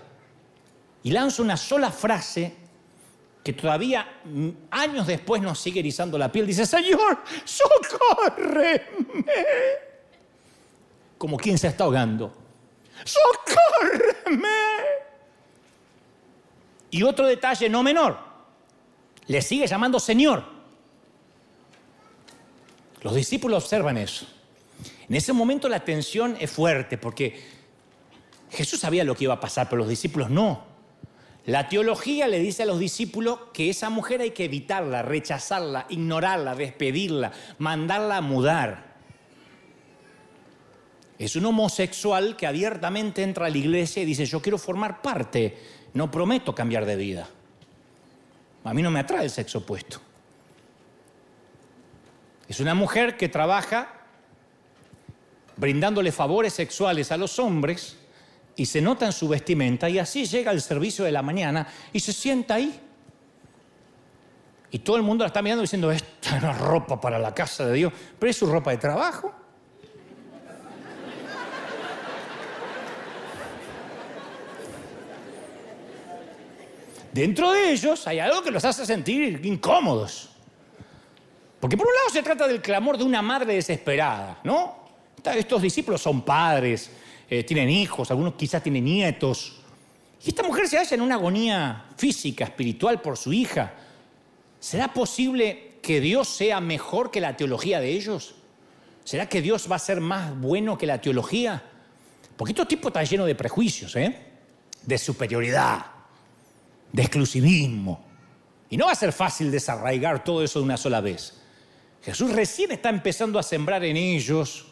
y lanza una sola frase que todavía mm, años después nos sigue erizando la piel. Dice, Señor, socórreme. Como quien se está ahogando. Socórreme. Y otro detalle no menor, le sigue llamando Señor. Los discípulos observan eso. En ese momento la tensión es fuerte porque Jesús sabía lo que iba a pasar, pero los discípulos no. La teología le dice a los discípulos que esa mujer hay que evitarla, rechazarla, ignorarla, despedirla, mandarla a mudar. Es un homosexual que abiertamente entra a la iglesia y dice, yo quiero formar parte no prometo cambiar de vida. A mí no me atrae el sexo opuesto. Es una mujer que trabaja brindándole favores sexuales a los hombres y se nota en su vestimenta y así llega al servicio de la mañana y se sienta ahí. Y todo el mundo la está mirando diciendo, esta es una ropa para la casa de Dios, pero es su ropa de trabajo. dentro de ellos hay algo que los hace sentir incómodos. Porque por un lado se trata del clamor de una madre desesperada, ¿no? Estos discípulos son padres, eh, tienen hijos, algunos quizás tienen nietos. Y esta mujer se halla en una agonía física, espiritual por su hija. ¿Será posible que Dios sea mejor que la teología de ellos? ¿Será que Dios va a ser más bueno que la teología? Porque estos tipos están llenos de prejuicios, ¿eh? De superioridad de exclusivismo. Y no va a ser fácil desarraigar todo eso de una sola vez. Jesús recién está empezando a sembrar en ellos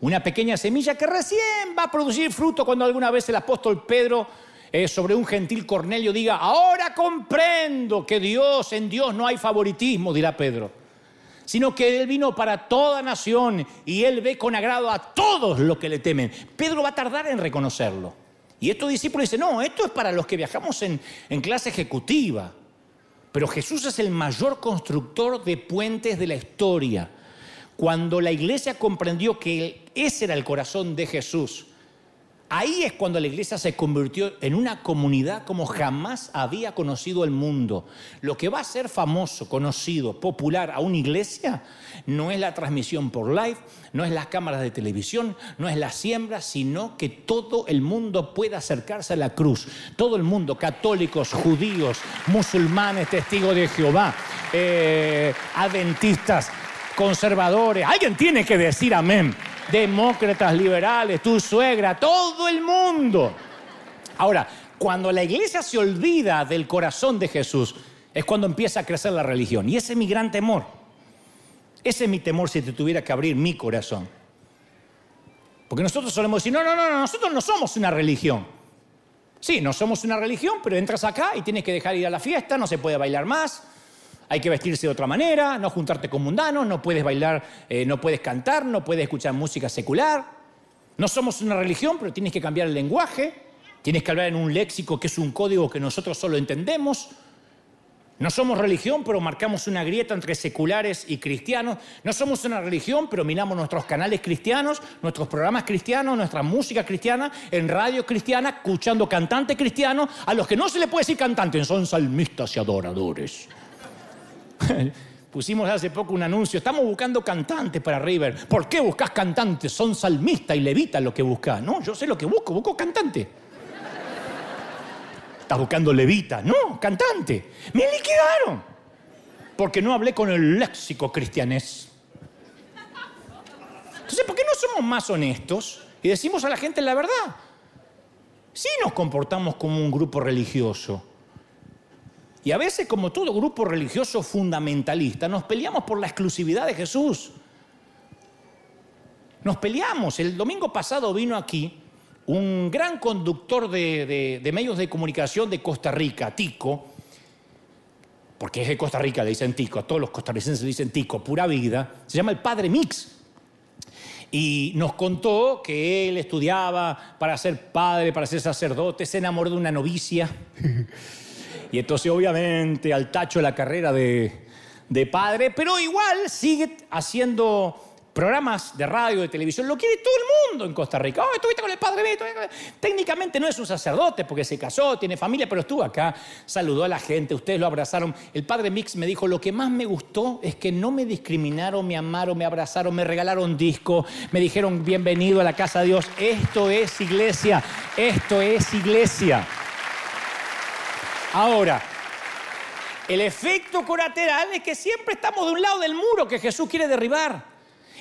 una pequeña semilla que recién va a producir fruto cuando alguna vez el apóstol Pedro eh, sobre un gentil Cornelio diga, ahora comprendo que Dios, en Dios no hay favoritismo, dirá Pedro, sino que Él vino para toda nación y Él ve con agrado a todos los que le temen. Pedro va a tardar en reconocerlo. Y estos discípulos dicen, no, esto es para los que viajamos en, en clase ejecutiva. Pero Jesús es el mayor constructor de puentes de la historia. Cuando la iglesia comprendió que ese era el corazón de Jesús, Ahí es cuando la iglesia se convirtió en una comunidad como jamás había conocido el mundo. Lo que va a ser famoso, conocido, popular a una iglesia no es la transmisión por live, no es las cámaras de televisión, no es la siembra, sino que todo el mundo pueda acercarse a la cruz. Todo el mundo, católicos, judíos, musulmanes, testigos de Jehová, eh, adventistas, conservadores. Alguien tiene que decir amén demócratas, liberales, tu suegra, todo el mundo. Ahora, cuando la iglesia se olvida del corazón de Jesús, es cuando empieza a crecer la religión. Y ese es mi gran temor. Ese es mi temor si te tuviera que abrir mi corazón. Porque nosotros solemos decir, no, no, no, nosotros no somos una religión. Sí, no somos una religión, pero entras acá y tienes que dejar ir a la fiesta, no se puede bailar más, hay que vestirse de otra manera, no juntarte con mundanos, no puedes bailar, eh, no puedes cantar, no puedes escuchar música secular. No somos una religión, pero tienes que cambiar el lenguaje, tienes que hablar en un léxico que es un código que nosotros solo entendemos. No somos religión, pero marcamos una grieta entre seculares y cristianos. No somos una religión, pero miramos nuestros canales cristianos, nuestros programas cristianos, nuestra música cristiana, en radio cristiana, escuchando cantantes cristianos, a los que no se le puede decir cantantes, son salmistas y adoradores. [LAUGHS] Pusimos hace poco un anuncio, estamos buscando cantantes para River. ¿Por qué buscas cantantes? Son salmistas y levitas lo que buscas. No, yo sé lo que busco, busco cantante. Estás buscando levita. No, cantante. Me liquidaron. Porque no hablé con el léxico cristianés. Entonces, ¿por qué no somos más honestos y decimos a la gente la verdad? Sí nos comportamos como un grupo religioso. Y a veces, como todo grupo religioso fundamentalista, nos peleamos por la exclusividad de Jesús. Nos peleamos. El domingo pasado vino aquí un gran conductor de, medios de comunicación de Costa Rica, Tico, porque es de Costa Rica, le dicen Tico, a todos los costarricenses le dicen Tico, pura vida, se llama el Padre Mix. Y nos contó que él estudiaba para ser padre, para ser sacerdote, se enamoró de una novicia. [LAUGHS] y entonces obviamente al tacho la carrera de, de padre, pero igual sigue haciendo programas de radio, de televisión, lo quiere todo el mundo en Costa Rica. Oh, estuviste con el padre Beto. Técnicamente no es un sacerdote porque se casó, tiene familia, pero estuvo acá, saludó a la gente, ustedes lo abrazaron. El padre Mix me dijo, lo que más me gustó es que no me discriminaron, me amaron, me abrazaron, me regalaron disco, me dijeron bienvenido a la casa de Dios. Esto es iglesia, esto es iglesia. Ahora, el efecto colateral es que siempre estamos de un lado del muro que Jesús quiere derribar.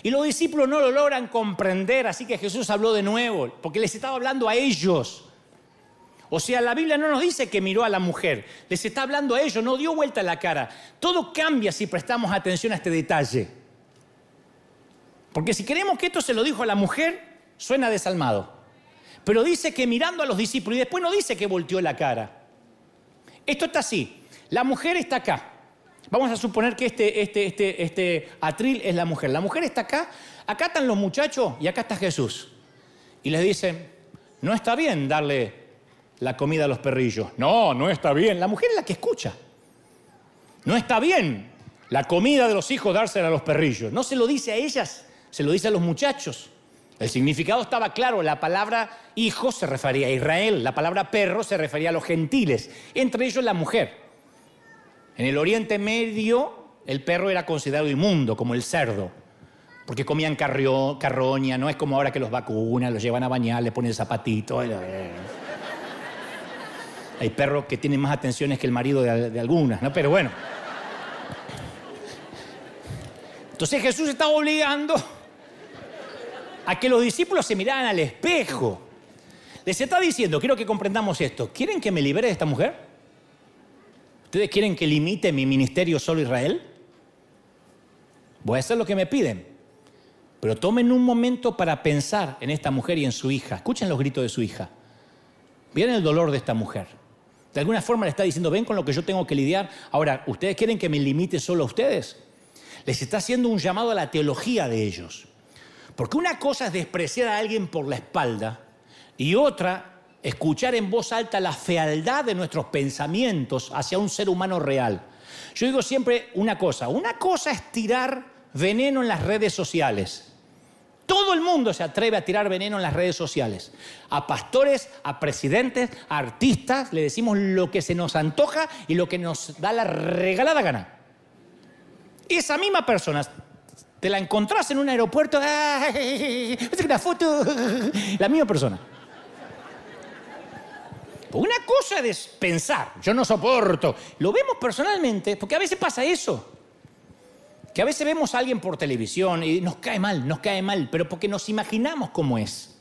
Y los discípulos no lo logran comprender, así que Jesús habló de nuevo, porque les estaba hablando a ellos. O sea, la Biblia no nos dice que miró a la mujer, les está hablando a ellos, no dio vuelta la cara. Todo cambia si prestamos atención a este detalle. Porque si queremos que esto se lo dijo a la mujer, suena desalmado. Pero dice que mirando a los discípulos y después no dice que volteó la cara. Esto está así. La mujer está acá. Vamos a suponer que este, este, este, este atril es la mujer. La mujer está acá, acá están los muchachos y acá está Jesús. Y les dicen, no está bien darle la comida a los perrillos. No, no está bien. La mujer es la que escucha. No está bien la comida de los hijos dársela a los perrillos. No se lo dice a ellas, se lo dice a los muchachos. El significado estaba claro, la palabra hijo se refería a Israel, la palabra perro se refería a los gentiles, entre ellos la mujer. En el Oriente Medio el perro era considerado inmundo, como el cerdo, porque comían carroña, no es como ahora que los vacunan, los llevan a bañar, le ponen zapatito. Hay perros que tienen más atenciones que el marido de, algunas, ¿no? Pero bueno. Entonces Jesús estaba obligando a que los discípulos se miraran al espejo. Les está diciendo, quiero que comprendamos esto, ¿quieren que me libere de esta mujer? ¿Ustedes quieren que limite mi ministerio solo a Israel? Voy a hacer lo que me piden. Pero tomen un momento para pensar en esta mujer y en su hija. Escuchen los gritos de su hija. Miren el dolor de esta mujer. De alguna forma le está diciendo, ven con lo que yo tengo que lidiar. Ahora, ¿ustedes quieren que me limite solo a ustedes? Les está haciendo un llamado a la teología de ellos. Porque una cosa es despreciar a alguien por la espalda y otra escuchar en voz alta la fealdad de nuestros pensamientos hacia un ser humano real. Yo digo siempre una cosa, una cosa es tirar veneno en las redes sociales. Todo el mundo se atreve a tirar veneno en las redes sociales. A pastores, a presidentes, a artistas, le decimos lo que se nos antoja y lo que nos da la regalada gana. Esa misma persona te la encontrás en un aeropuerto, ¡ay! una foto! La misma persona. Una cosa es pensar, yo no soporto. Lo vemos personalmente, porque a veces pasa eso. Que a veces vemos a alguien por televisión y nos cae mal, nos cae mal, pero porque nos imaginamos cómo es.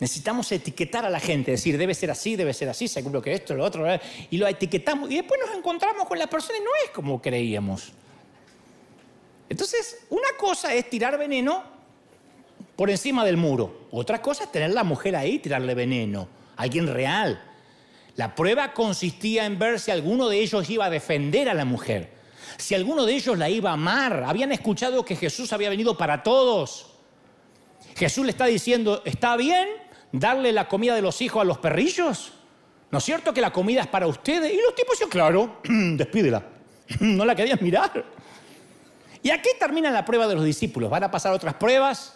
Necesitamos etiquetar a la gente, decir, debe ser así, debe ser así, seguro que esto, lo otro, y lo etiquetamos y después nos encontramos con la persona y no es como creíamos. Entonces, una cosa es tirar veneno por encima del muro, otra cosa es tener la mujer ahí y tirarle veneno alguien real. La prueba consistía en ver si alguno de ellos iba a defender a la mujer, si alguno de ellos la iba a amar. Habían escuchado que Jesús había venido para todos. Jesús le está diciendo, ¿está bien darle la comida de los hijos a los perrillos? ¿No es cierto que la comida es para ustedes? Y los tipos decían, claro, [CLEARS THROAT] despídela. [CLEARS THROAT] No la querían mirar. Y aquí termina la prueba de los discípulos. Van a pasar otras pruebas,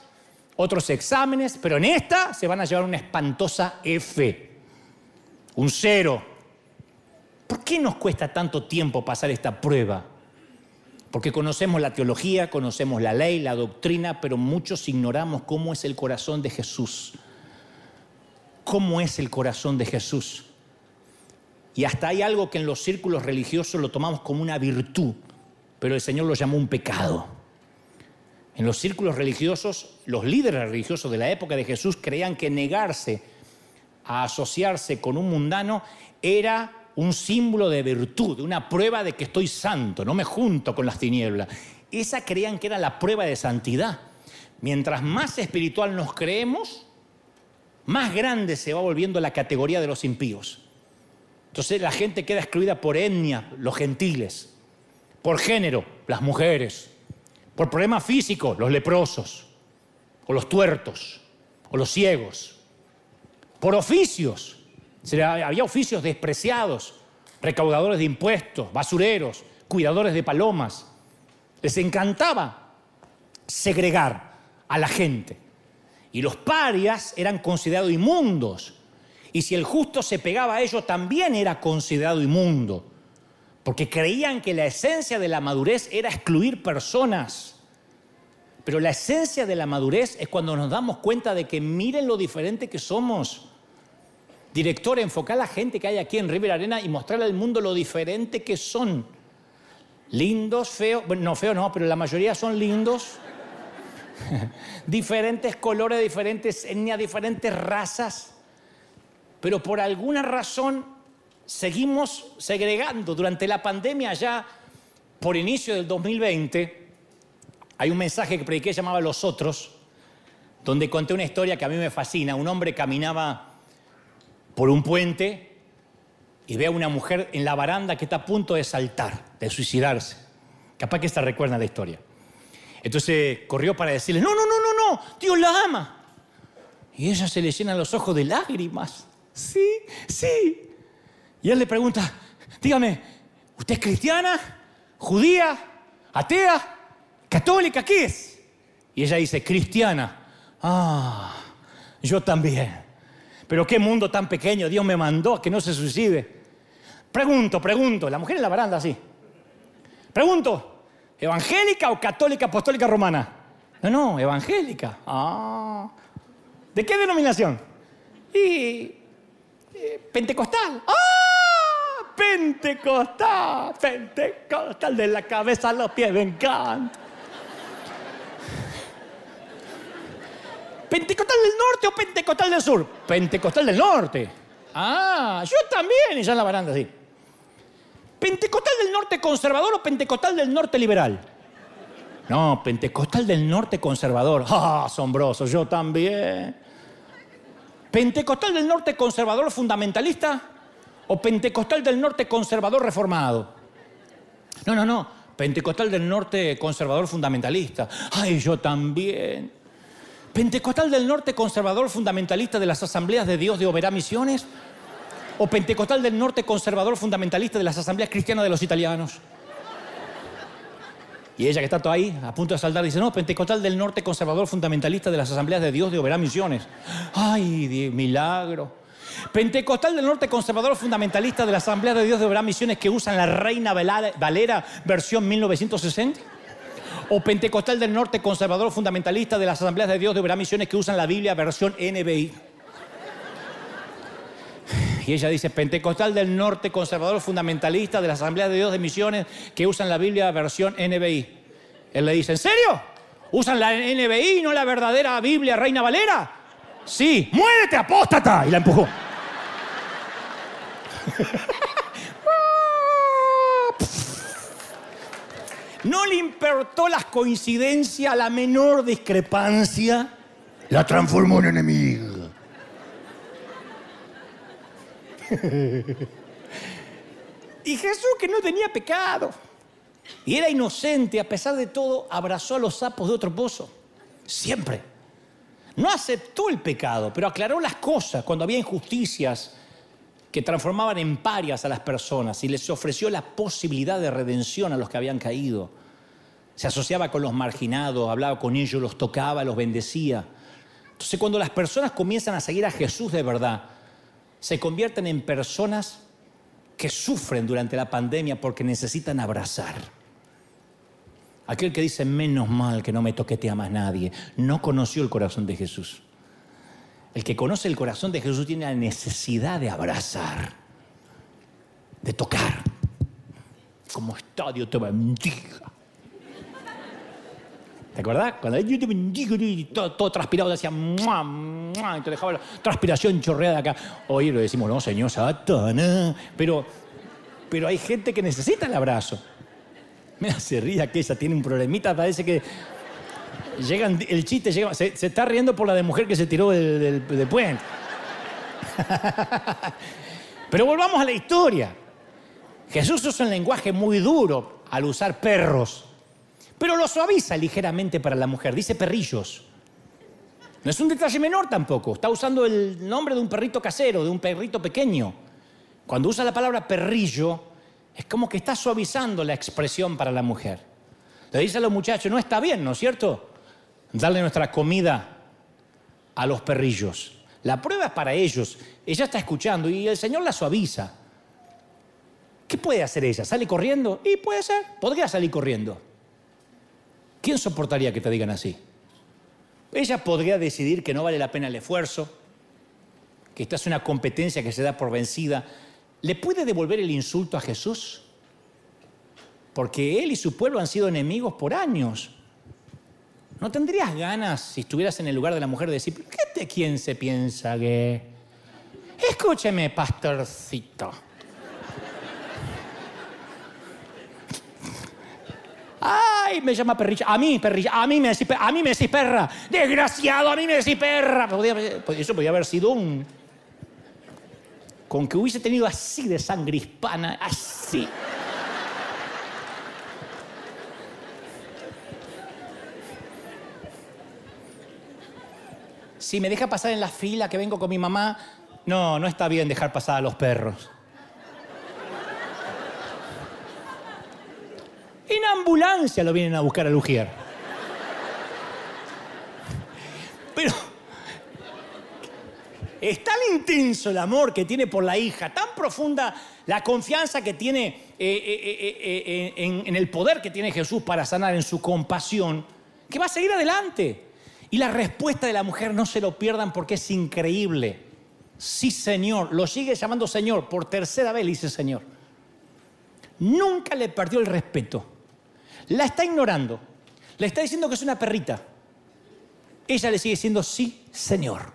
otros exámenes, pero en esta se van a llevar una espantosa F, un cero. ¿Por qué nos cuesta tanto tiempo pasar esta prueba? Porque conocemos la teología, conocemos la ley, la doctrina, pero muchos ignoramos cómo es el corazón de Jesús. ¿Cómo es el corazón de Jesús? Y hasta hay algo que en los círculos religiosos lo tomamos como una virtud, pero el Señor lo llamó un pecado. En los círculos religiosos, los líderes religiosos de la época de Jesús creían que negarse a asociarse con un mundano era un símbolo de virtud, una prueba de que estoy santo, no me junto con las tinieblas. Esa creían que era la prueba de santidad. Mientras más espiritual nos creemos, más grande se va volviendo la categoría de los impíos. Entonces la gente queda excluida por etnia, los gentiles, por género, las mujeres, por problemas físicos, los leprosos, o los tuertos, o los ciegos, por oficios, había oficios despreciados, recaudadores de impuestos, basureros, cuidadores de palomas. Les encantaba segregar a la gente. Y los parias eran considerados inmundos. Y si el justo se pegaba a ellos, también era considerado inmundo. Porque creían que la esencia de la madurez era excluir personas. Pero la esencia de la madurez es cuando nos damos cuenta de que miren lo diferente que somos. Director, enfocar a la gente que hay aquí en River Arena y mostrarle al mundo lo diferente que son. Lindos, feos, bueno, no feos no, pero la mayoría son lindos. [LAUGHS] diferentes colores, diferentes etnias, diferentes razas. Pero por alguna razón seguimos segregando. Durante la pandemia ya, por inicio del 2020, hay un mensaje que prediqué llamaba Los Otros, donde conté una historia que a mí me fascina. Un hombre caminaba por un puente y ve a una mujer en la baranda que está a punto de saltar, de suicidarse. Capaz que esta recuerda la historia. Entonces corrió para decirle, no, no, no, no, no, Dios la ama. Y ella se le llenan los ojos de lágrimas. Sí, sí. Y él le pregunta, dígame, ¿usted es cristiana, judía, atea, católica? ¿Qué es? Y ella dice, cristiana. Ah, yo también. Pero qué mundo tan pequeño Dios me mandó a que no se suicide. Pregunto, pregunto, la mujer en la baranda así. Pregunto, ¿evangélica o católica apostólica romana? No, no, evangélica. Ah. ¿De qué denominación? Y eh, pentecostal. ¡Ah! Pentecostal. Pentecostal de la cabeza a los pies, me encanta. ¿Pentecostal del norte o pentecostal del sur? Pentecostal del norte. Ah, yo también, y ya en la baranda, sí. ¿Pentecostal del norte conservador o pentecostal del norte liberal? No, pentecostal del norte conservador. [LAUGHS] ¡Ah, asombroso! Yo también. ¿Pentecostal del norte conservador fundamentalista o pentecostal del norte conservador reformado? No, no, no. Pentecostal del norte conservador fundamentalista. ¡Ay, yo también! ¿Pentecostal del norte conservador fundamentalista de las asambleas de Dios de Oberá Misiones? ¿O pentecostal del norte conservador fundamentalista de las asambleas cristianas de los italianos? Y ella que está todo ahí, a punto de saltar, dice, no, pentecostal del norte conservador fundamentalista de las asambleas de Dios de Oberá Misiones. Ay, milagro. Pentecostal del norte conservador fundamentalista de las asambleas de Dios de Oberá Misiones que usan la Reina Valera versión 1960 o pentecostal del norte conservador fundamentalista de las asambleas de Dios de Oberá Misiones que usan la Biblia versión NBI. Y ella dice, pentecostal del norte conservador fundamentalista de las asambleas de Dios de Misiones que usan la Biblia versión NBI. Él le dice, ¿en serio? ¿Usan la NBI no la verdadera Biblia Reina Valera? Sí, muérete, apóstata. Y la empujó. [LAUGHS] No le importó las coincidencias, la menor discrepancia, la transformó en enemiga. [LAUGHS] y Jesús, que no tenía pecado y era inocente, a pesar de todo, abrazó a los sapos de otro pozo. Siempre. No aceptó el pecado, pero aclaró las cosas cuando había injusticias que transformaban en parias a las personas y les ofreció la posibilidad de redención a los que habían caído. Se asociaba con los marginados, hablaba con ellos, los tocaba, los bendecía. Entonces cuando las personas comienzan a seguir a Jesús de verdad, se convierten en personas que sufren durante la pandemia porque necesitan abrazar. Aquel que dice, menos mal que no me toquete a más nadie, no conoció el corazón de Jesús. El que conoce el corazón de Jesús tiene la necesidad de abrazar, de tocar. Como estadio te bendiga. ¿Te acordás? Cuando yo te bendigo todo, todo transpirado, decía, ¡mua, mua! y te dejaba la transpiración chorreada acá. Hoy lo decimos, no, señor Satanás. Pero, pero hay gente que necesita el abrazo. Me hace rir aquella, tiene un problemita, parece que llegan, el chiste llega, se, está riendo por la de mujer que se tiró del- del puente. Pero volvamos a la historia. Jesús usa un lenguaje muy duro al usar perros, pero lo suaviza ligeramente para la mujer, dice perrillos. No es un detalle menor tampoco, está usando el nombre de un perrito casero, de un perrito pequeño. Cuando usa la palabra perrillo, es como que está suavizando la expresión para la mujer. Le dice a los muchachos, no está bien, ¿no es cierto? Darle nuestra comida a los perrillos. La prueba es para ellos. Ella está escuchando y el Señor la suaviza. ¿Qué puede hacer ella? ¿Sale corriendo? Y puede ser, podría salir corriendo. ¿Quién soportaría que te digan así? Ella podría decidir que no vale la pena el esfuerzo, que esta es una competencia que se da por vencida. ¿Le puede devolver el insulto a Jesús? Porque él y su pueblo han sido enemigos por años. ¿No tendrías ganas, si estuvieras en el lugar de la mujer, de decir, ¿qué de quién se piensa que? Escúcheme, pastorcito. Ay, me llama perrilla. A mí, perrilla. A mí me decís, a mí me decís perra. Desgraciado, a mí me decís perra. Eso podía haber sido un... Con que hubiese tenido así de sangre hispana, así. Si me deja pasar en la fila que vengo con mi mamá, no, no está bien dejar pasar a los perros. En ambulancia lo vienen a buscar a Lugier. Pero es tan intenso el amor que tiene por la hija, tan profunda la confianza que tiene eh, eh, eh, en el poder que tiene Jesús para sanar en su compasión, que va a seguir adelante. Y la respuesta de la mujer no se lo pierdan porque es increíble. Sí, Señor, lo sigue llamando Señor, por tercera vez le dice Señor. Nunca le perdió el respeto. La está ignorando. Le está diciendo que es una perrita. Ella le sigue diciendo sí, Señor.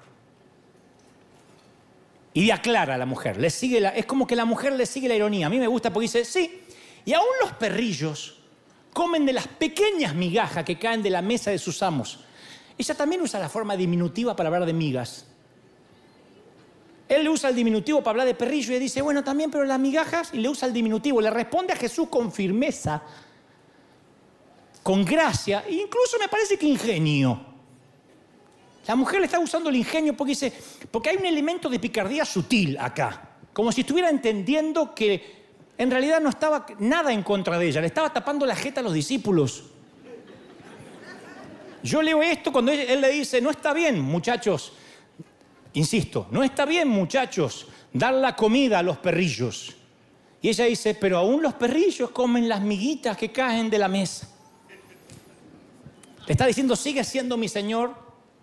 Y le aclara a la mujer. Le sigue la- es como que la mujer le sigue la ironía. A mí me gusta porque dice, sí. Y aún los perrillos comen de las pequeñas migajas que caen de la mesa de sus amos. Ella también usa la forma diminutiva para hablar de migas. Él le usa el diminutivo para hablar de perrillo y dice, bueno, también, pero las migajas, y le usa el diminutivo. Le responde a Jesús con firmeza, con gracia, e incluso me parece que ingenio. La mujer le está usando el ingenio porque dice, porque hay un elemento de picardía sutil acá, como si estuviera entendiendo que en realidad no estaba nada en contra de ella, le estaba tapando la jeta a los discípulos. Yo leo esto cuando él, le dice, no está bien, muchachos, insisto, no está bien, muchachos, dar la comida a los perrillos. Y ella dice, pero aún los perrillos comen las miguitas que caen de la mesa. Le está diciendo, sigue siendo mi Señor,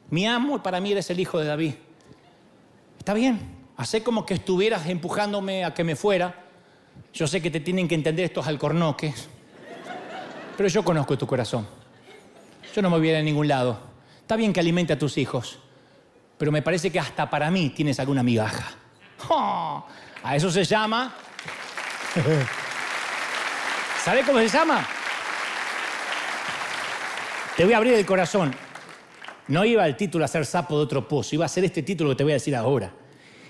mi amo, y para mí eres el hijo de David. Está bien, hace como que estuvieras empujándome a que me fuera. Yo sé que te tienen que entender estos alcornoques, pero yo conozco tu corazón. Yo no me voy a ir a ningún lado. Está bien que alimente a tus hijos, pero me parece que hasta para mí tienes alguna migaja. ¡Oh! A eso se llama. [LAUGHS] ¿Sabe cómo se llama? Te voy a abrir el corazón. No iba el título a ser sapo de otro pozo, iba a ser este título que te voy a decir ahora.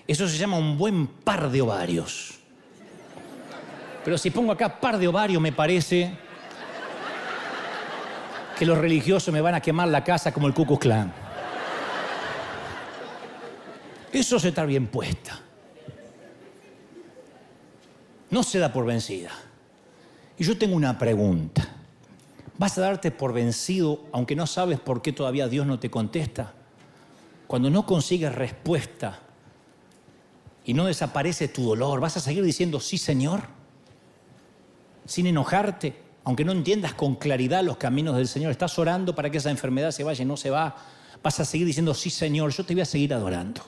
Eso se llama un buen par de ovarios. Pero si pongo acá par de ovarios, me parece que los religiosos me van a quemar la casa como el Ku Klan. Eso se está bien puesta. no se da por vencida. Y yo tengo una pregunta. ¿Vas a darte por vencido aunque no sabes por qué todavía Dios no te contesta? Cuando no consigues respuesta y no desaparece tu dolor, ¿vas a seguir diciendo sí, Señor? Sin enojarte, aunque no entiendas con claridad los caminos del Señor. Estás orando para que esa enfermedad se vaya y no se va. Vas a seguir diciendo sí, Señor, yo te voy a seguir adorando.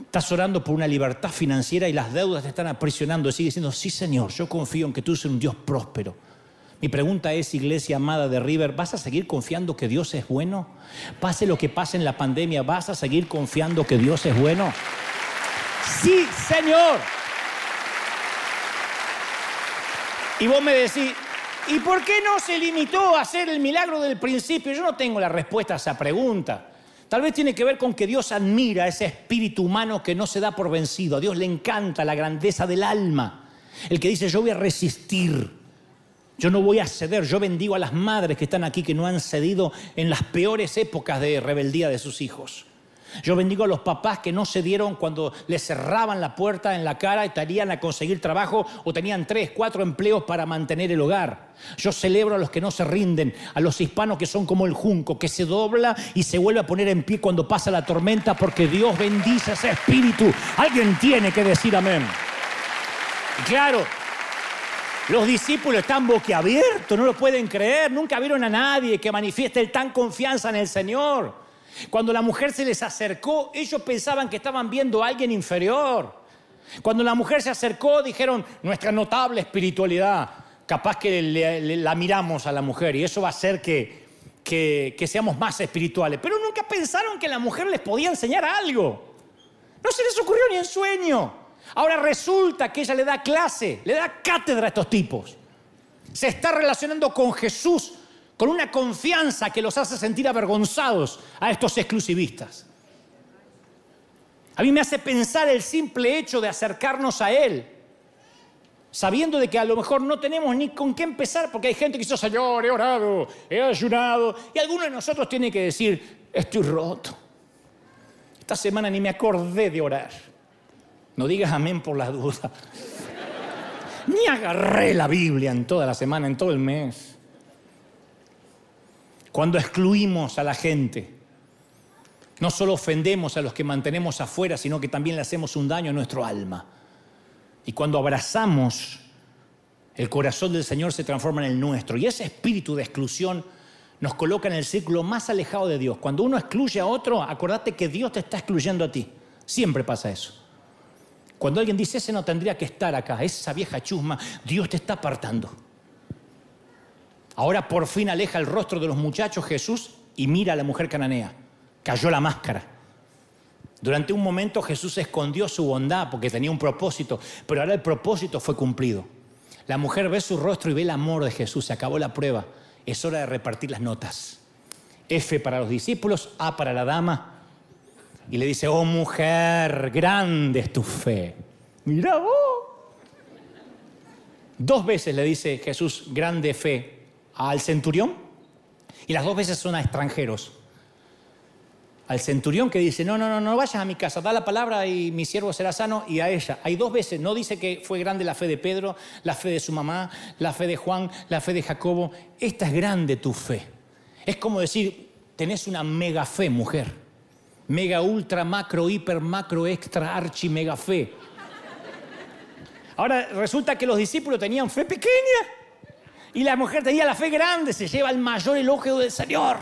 Estás orando por una libertad financiera y las deudas te están aprisionando. Sigue diciendo, sí Señor, yo confío en que tú eres un Dios próspero. Mi pregunta es, iglesia amada de River, ¿vas a seguir confiando que Dios es bueno? Pase lo que pase en la pandemia, ¿vas a seguir confiando que Dios es bueno? Sí, Señor. Y vos me decís, ¿y por qué no se limitó a hacer el milagro del principio? Yo no tengo la respuesta a esa pregunta. Tal vez tiene que ver con que Dios admira ese espíritu humano que no se da por vencido. A Dios le encanta la grandeza del alma. El que dice, yo voy a resistir. Yo no voy a ceder. Yo bendigo a las madres que están aquí que no han cedido en las peores épocas de rebeldía de sus hijos. Yo bendigo a los papás que no se dieron cuando les cerraban la puerta en la cara y estarían a conseguir trabajo o tenían tres, cuatro empleos para mantener el hogar. Yo celebro a los que no se rinden, a los hispanos que son como el junco, que se dobla y se vuelve a poner en pie cuando pasa la tormenta porque Dios bendice ese espíritu. Alguien tiene que decir amén. Y claro, los discípulos están boquiabiertos, no lo pueden creer, nunca vieron a nadie que manifieste tan confianza en el Señor. Cuando la mujer se les acercó, ellos pensaban que estaban viendo a alguien inferior. Cuando la mujer se acercó, dijeron, nuestra notable espiritualidad, capaz que la miramos a la mujer y eso va a hacer que, que seamos más espirituales. Pero nunca pensaron que la mujer les podía enseñar algo. No se les ocurrió ni en sueño. Ahora resulta que ella le da clase, le da cátedra a estos tipos. Se está relacionando con Jesús con una confianza que los hace sentir avergonzados a estos exclusivistas. A mí me hace pensar el simple hecho de acercarnos a Él, sabiendo de que a lo mejor no tenemos ni con qué empezar, porque hay gente que dice, Señor, he orado, he ayunado, y alguno de nosotros tiene que decir, estoy roto. Esta semana ni me acordé de orar. No digas amén por la duda. [LAUGHS] Ni agarré la Biblia en toda la semana, en todo el mes cuando excluimos a la gente. No solo ofendemos a los que mantenemos afuera, sino que también le hacemos un daño a nuestro alma. Y cuando abrazamos, el corazón del Señor se transforma en el nuestro. Y ese espíritu de exclusión nos coloca en el círculo más alejado de Dios. Cuando uno excluye a otro, acordate que Dios te está excluyendo a ti. Siempre pasa eso. Cuando alguien dice, ese no tendría que estar acá, esa vieja chusma, Dios te está apartando. Ahora por fin aleja el rostro de los muchachos Jesús y mira a la mujer cananea. Cayó la máscara. Durante un momento Jesús escondió su bondad porque tenía un propósito, pero ahora el propósito fue cumplido. La mujer ve su rostro y ve el amor de Jesús. Se acabó la prueba. Es hora de repartir las notas. F para los discípulos, A para la dama. Y le dice, oh mujer, grande es tu fe. Mira vos. Dos veces le dice Jesús, grande fe al centurión y las dos veces son a extranjeros. Al centurión que dice, no, no, no, no vayas a mi casa, da la palabra y mi siervo será sano, y a ella. Hay dos veces, no dice que fue grande la fe de Pedro, la fe de su mamá, la fe de Juan, la fe de Jacobo. Esta es grande tu fe. Es como decir, tenés una mega fe, mujer. Mega, ultra, macro, hiper, macro, extra, archi, mega fe. Ahora resulta que los discípulos tenían fe pequeña. Y la mujer tenía la fe grande, se lleva el mayor elogio del Señor.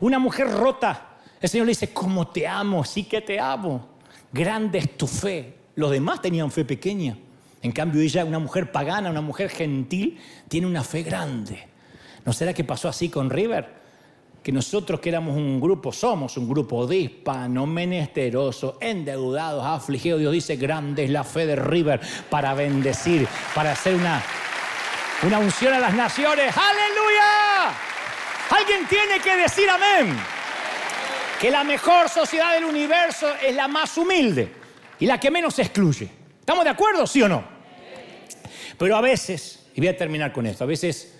Una mujer rota. El Señor le dice, ¿cómo te amo? Sí que te amo. Grande es tu fe. Los demás tenían fe pequeña. En cambio, ella, una mujer pagana, una mujer gentil, tiene una fe grande. ¿No será que pasó así con River? Que nosotros que éramos un grupo, somos un grupo de hispanos, menesterosos, endeudados, afligidos. Dios dice, grande es la fe de River para bendecir, para hacer una una unción a las naciones. ¡Aleluya! Alguien tiene que decir amén. Que la mejor sociedad del universo es la más humilde y la que menos excluye. ¿Estamos de acuerdo, sí o no? Pero a veces, y voy a terminar con esto, a veces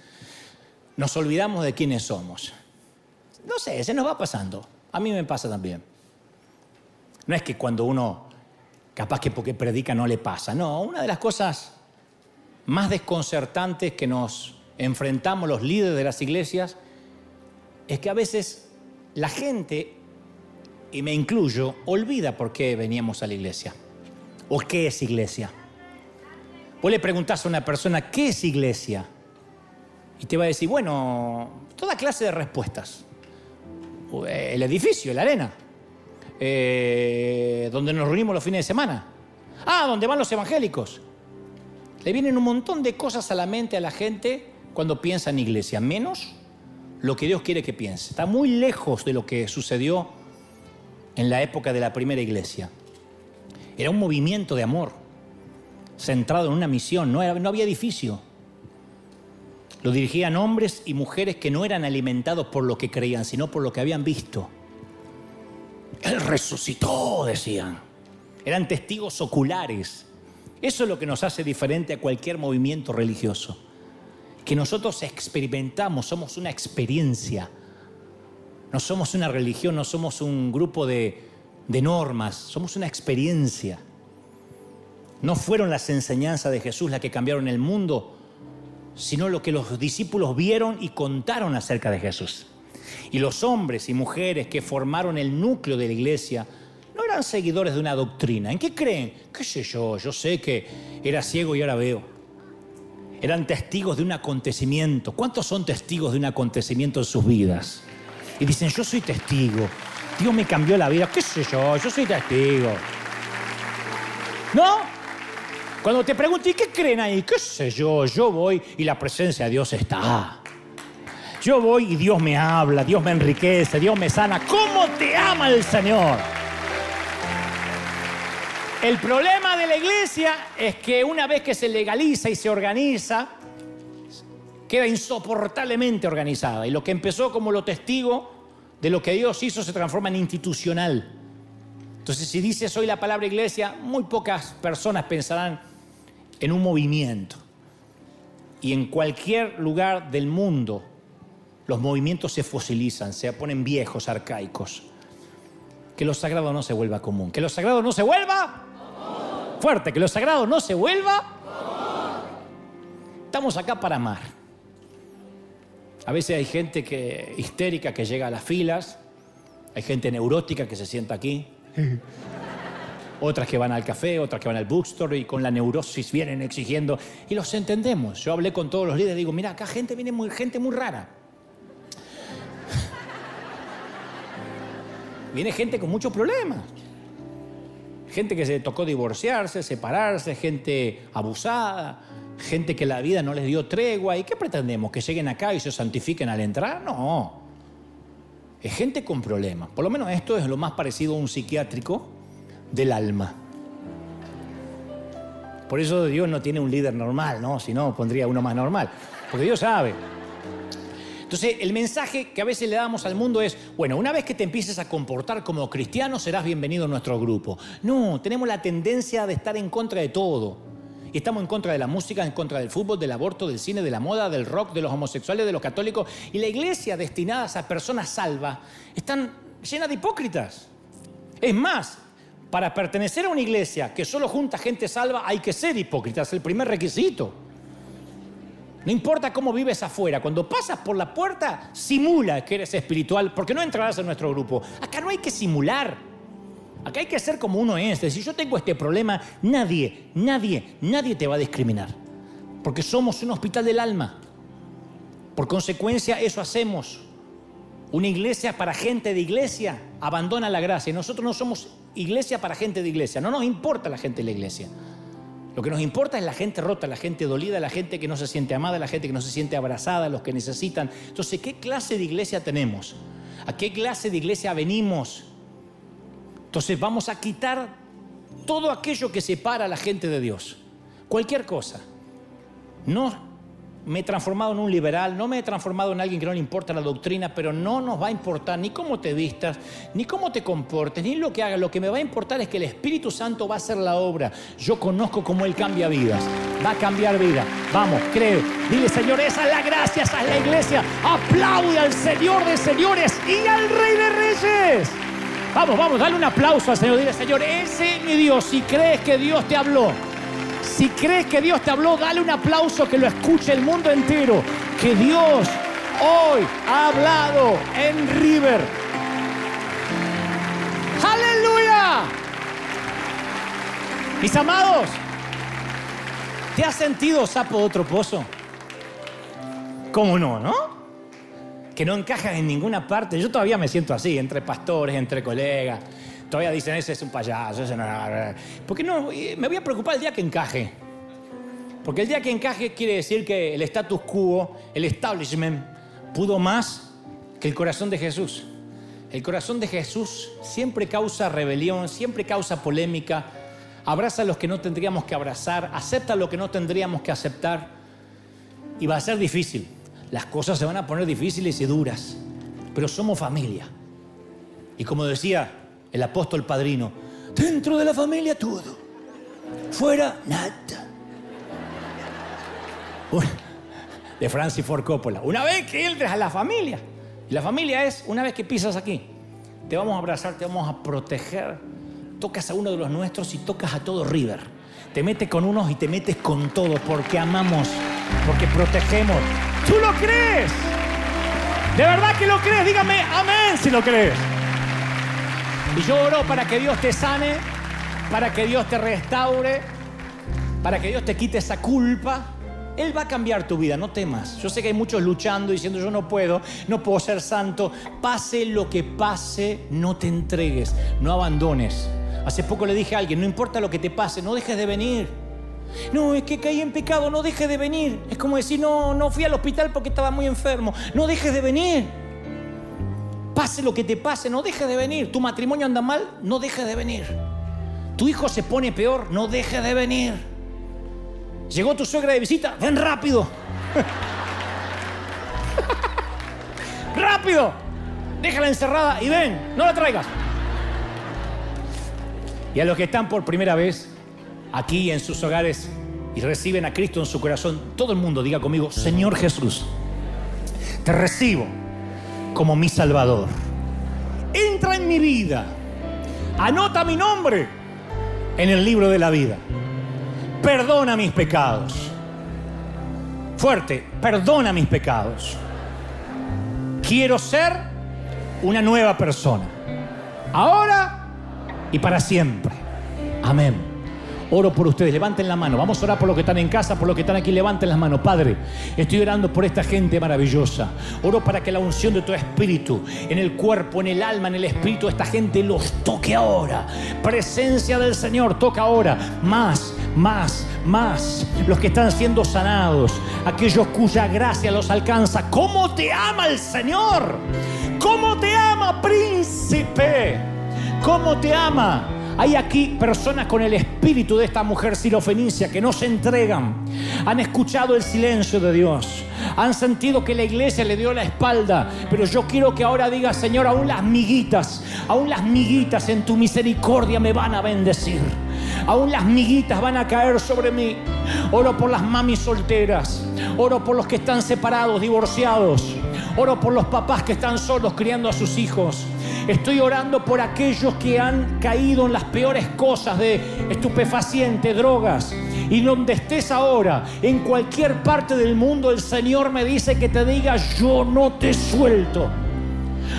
nos olvidamos de quiénes somos. No sé, se nos va pasando. A mí me pasa también. No es que cuando uno capaz que porque predica no le pasa. No, una de las cosas más desconcertantes que nos enfrentamos los líderes de las iglesias es que a veces la gente, y me incluyo, olvida por qué veníamos a la iglesia o qué es iglesia. Vos le preguntás a una persona, ¿qué es iglesia? Y te va a decir, bueno, toda clase de respuestas. El edificio, la arena, eh, donde nos reunimos los fines de semana. Ah, donde van los evangélicos. Le vienen un montón de cosas a la mente a la gente cuando piensa en iglesia, menos lo que Dios quiere que piense. Está muy lejos de lo que sucedió en la época de la primera iglesia. Era un movimiento de amor, centrado en una misión, no, no había edificio. Lo dirigían hombres y mujeres que no eran alimentados por lo que creían, sino por lo que habían visto. Él resucitó, decían. Eran testigos oculares. Eso es lo que nos hace diferente a cualquier movimiento religioso. Que nosotros experimentamos, somos una experiencia. No somos una religión, no somos un grupo de, de normas, somos una experiencia. No fueron las enseñanzas de Jesús las que cambiaron el mundo, sino lo que los discípulos vieron y contaron acerca de Jesús. Y los hombres y mujeres que formaron el núcleo de la iglesia no eran seguidores de una doctrina. ¿En qué creen? ¿Qué sé yo? Yo sé que era ciego y ahora veo. Eran testigos de un acontecimiento. ¿Cuántos son testigos de un acontecimiento en sus vidas? Y dicen, yo soy testigo. Dios me cambió la vida. ¿Qué sé yo? Yo soy testigo. ¿No? Cuando te pregunto, ¿y qué creen ahí? ¿Qué sé yo? Yo voy y la presencia de Dios está. Yo voy y Dios me habla, Dios me enriquece, Dios me sana. ¿Cómo te ama el Señor? El problema de la iglesia es que una vez que se legaliza y se organiza, queda insoportablemente organizada. Y lo que empezó como lo testigo de lo que Dios hizo se transforma en institucional. Entonces, si dices hoy la palabra iglesia, muy pocas personas pensarán en un movimiento. Y en cualquier lugar del mundo, los movimientos se fosilizan, se ponen viejos, arcaicos. Que lo sagrado no se vuelva común. Que lo sagrado no se vuelva fuerte. Que lo sagrado no se vuelva. Estamos acá para amar. A veces hay gente que, histérica que llega a las filas. Hay gente neurótica que se sienta aquí [LAUGHS] otras que van al café, otras que van al bookstore y con la neurosis vienen exigiendo. Y los entendemos. Yo hablé con todos los líderes y digo, mira, acá gente viene muy, gente muy rara. [LAUGHS] viene gente con muchos problemas. Gente que se tocó divorciarse, separarse, gente abusada, gente que la vida no les dio tregua. ¿Y qué pretendemos? ¿Que lleguen acá y se santifiquen al entrar? No. Es gente con problemas. Por lo menos esto es lo más parecido a un psiquiátrico del alma. Por eso Dios no tiene un líder normal, ¿no? Si no, pondría uno más normal. Porque Dios sabe. Entonces, el mensaje que a veces le damos al mundo es, bueno, una vez que te empieces a comportar como cristiano, serás bienvenido a nuestro grupo. No, tenemos la tendencia de estar en contra de todo. Y estamos en contra de la música, en contra del fútbol, del aborto, del cine, de la moda, del rock, de los homosexuales, de los católicos. Y la iglesia destinada a personas salvas están llenas de hipócritas. Es más, para pertenecer a una iglesia que solo junta gente salva, hay que ser hipócrita, es el primer requisito. No importa cómo vives afuera, cuando pasas por la puerta, simula que eres espiritual, porque no entrarás en nuestro grupo. Acá no hay que simular. Acá hay que ser como uno es. Si yo tengo este problema, nadie, nadie, nadie te va a discriminar. Porque somos un hospital del alma. Por consecuencia, eso hacemos. Una iglesia para gente de iglesia abandona la gracia. Nosotros no somos iglesia para gente de iglesia. No nos importa la gente de la iglesia. Lo que nos importa es la gente rota, la gente dolida, la gente que no se siente amada, la gente que no se siente abrazada, los que necesitan. Entonces, ¿qué clase de iglesia tenemos? ¿A qué clase de iglesia venimos? Entonces vamos a quitar todo aquello que separa a la gente de Dios. Cualquier cosa. No me he transformado en un liberal, no me he transformado en alguien que no le importa la doctrina, pero no nos va a importar ni cómo te vistas, ni cómo te comportes, ni lo que hagas. Lo que me va a importar es que el Espíritu Santo va a hacer la obra. Yo conozco cómo Él cambia vidas. Va a cambiar vida. Vamos, creo. Dile, Señor, esa es la gracia, esa es la iglesia. Aplaude al Señor de señores y al Rey de reyes. Vamos, vamos, dale un aplauso al Señor. Dile, Señor, ese es mi Dios. Si crees que Dios te habló, si crees que Dios te habló, dale un aplauso que lo escuche el mundo entero. Que Dios hoy ha hablado en River. Aleluya. Mis amados, ¿te has sentido sapo de otro pozo? ¿Cómo no, no? Que no encajas en ninguna parte. Yo todavía me siento así, entre pastores, entre colegas. Todavía dicen, ese es un payaso, ese no... Porque no, me voy a preocupar el día que encaje. Porque el día que encaje quiere decir que el status quo, el establishment, pudo más que el corazón de Jesús. El corazón de Jesús siempre causa rebelión, siempre causa polémica, abraza a los que no tendríamos que abrazar, acepta lo que no tendríamos que aceptar y va a ser difícil. Las cosas se van a poner difíciles y duras, pero somos familia. Y como decía el apóstol padrino, dentro de la familia todo, fuera nada. De Francis Ford Coppola. Una vez que entres a la familia, y la familia es, una vez que pisas aquí, te vamos a abrazar, te vamos a proteger. Tocas a uno de los nuestros y tocas a todo River. Te metes con unos y te metes con todos porque amamos, porque protegemos. ¿Tú lo crees? ¿De verdad que lo crees? Dígame amén si lo crees. Y yo oro para que Dios te sane, para que Dios te restaure, para que Dios te quite esa culpa él va a cambiar tu vida, no temas. Yo sé que hay muchos luchando diciendo yo no puedo, no puedo ser santo. Pase lo que pase, no te entregues, no abandones. Hace poco le dije a alguien, no importa lo que te pase, no dejes de venir. No, es que caí en pecado, no dejes de venir. Es como decir, no, no fui al hospital porque estaba muy enfermo. No dejes de venir. Pase lo que te pase, no dejes de venir. Tu matrimonio anda mal, no dejes de venir. Tu hijo se pone peor, no dejes de venir. Llegó tu suegra de visita, ven rápido. [LAUGHS] rápido. Déjala encerrada y ven, no la traigas. Y a los que están por primera vez aquí en sus hogares y reciben a Cristo en su corazón, todo el mundo diga conmigo, Señor Jesús, te recibo como mi Salvador. Entra en mi vida. Anota mi nombre en el libro de la vida perdona mis pecados. Fuerte, perdona mis pecados. Quiero ser una nueva persona. Ahora y para siempre. Amén. Oro por ustedes, levanten la mano. Vamos a orar por los que están en casa, por los que están aquí, levanten las manos. Padre, estoy orando por esta gente maravillosa. Oro para que la unción de tu espíritu, en el cuerpo, en el alma, en el espíritu, esta gente los toque ahora. Presencia del Señor, toca ahora. Más, más, más. Los que están siendo sanados, aquellos cuya gracia los alcanza. ¿Cómo te ama el Señor? ¿Cómo te ama, príncipe? ¿Cómo te ama? Hay aquí personas con el espíritu de esta mujer sirofenicia que no se entregan. Han escuchado el silencio de Dios. Han sentido que la iglesia le dio la espalda. Pero yo quiero que ahora diga, Señor, aún las miguitas, aún las miguitas en tu misericordia me van a bendecir. Aún las miguitas van a caer sobre mí. Oro por las mamis solteras. Oro por los que están separados, divorciados. Oro por los papás que están solos criando a sus hijos. Estoy orando por aquellos que han caído en las peores cosas de estupefacientes, drogas. Y donde estés ahora, en cualquier parte del mundo, el Señor me dice que te diga, yo no te suelto.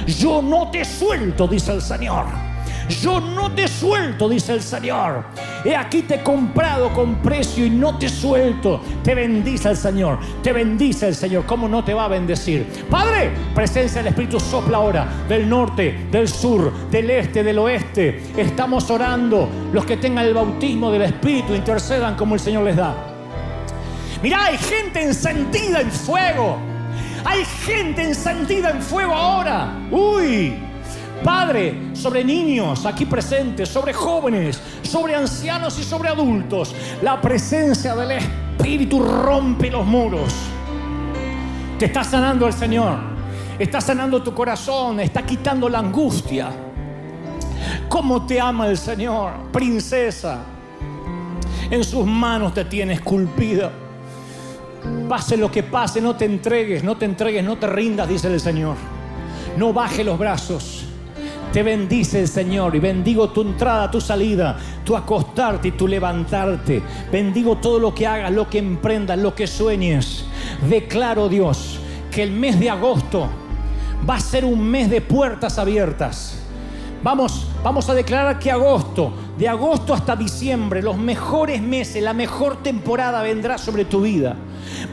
Yo no te suelto, dice el Señor. Yo no te suelto, dice el Señor. He aquí te he comprado con precio y no te suelto. Te bendice el Señor. Te bendice el Señor. ¿Cómo no te va a bendecir? Padre, presencia del Espíritu sopla ahora del norte, del sur, del este, del oeste. Estamos orando. Los que tengan el bautismo del Espíritu intercedan como el Señor les da. Mirá, hay gente encendida en fuego. Hay gente encendida en fuego ahora. Uy, Padre, sobre niños aquí presentes, sobre jóvenes, sobre ancianos y sobre adultos, la presencia del Espíritu rompe los muros. Te está sanando el Señor, está sanando tu corazón, está quitando la angustia. ¿Cómo te ama el Señor, princesa? En sus manos te tienes esculpida. Pase lo que pase, no te entregues, no te entregues, no te rindas, dice el Señor. No baje los brazos Te bendice el Señor y bendigo tu entrada, tu salida, tu acostarte y tu levantarte. Bendigo todo lo que hagas, lo que emprendas, lo que sueñes. Declaro, Dios, que el mes de agosto va a ser un mes de puertas abiertas. Vamos, vamos a declarar que agosto, de agosto hasta diciembre, los mejores meses, la mejor temporada vendrá sobre tu vida.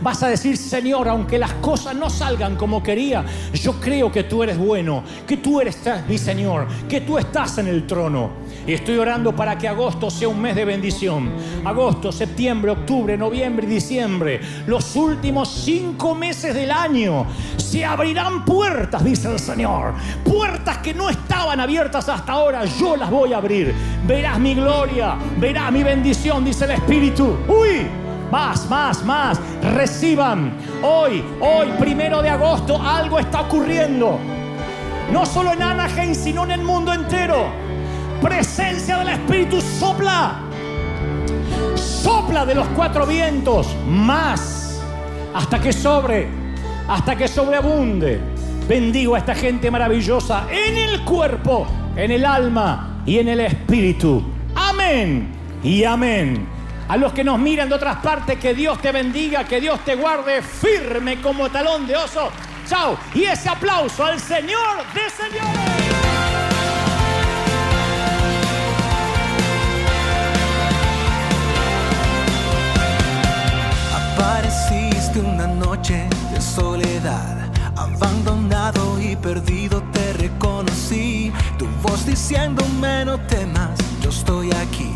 Vas a decir, Señor, aunque las cosas no salgan como quería, yo creo que tú eres bueno, que tú eres mi Señor, que tú estás en el trono. Y estoy orando para que agosto sea un mes de bendición. Agosto, septiembre, octubre, noviembre y diciembre, los últimos cinco meses del año, se abrirán puertas, dice el Señor. Puertas que no estaban abiertas hasta ahora, yo las voy a abrir. Verás mi gloria, verás mi bendición, dice el Espíritu. ¡Uy! Más, más, más. Reciban. Hoy, hoy, primero de agosto, algo está ocurriendo. No solo en Anaheim, sino en el mundo entero. Presencia del Espíritu sopla. Sopla de los cuatro vientos. Más. Hasta que sobre. Hasta que sobreabunde. Bendigo a esta gente maravillosa en el cuerpo, en el alma y en el espíritu. Amén y amén. A los que nos miran de otras partes, que Dios te bendiga, que Dios te guarde firme como talón de oso. Chao. Y ese aplauso al Señor de señores. Apareciste una noche de soledad, abandonado y perdido te reconocí. Tu voz diciéndome no temas, yo estoy aquí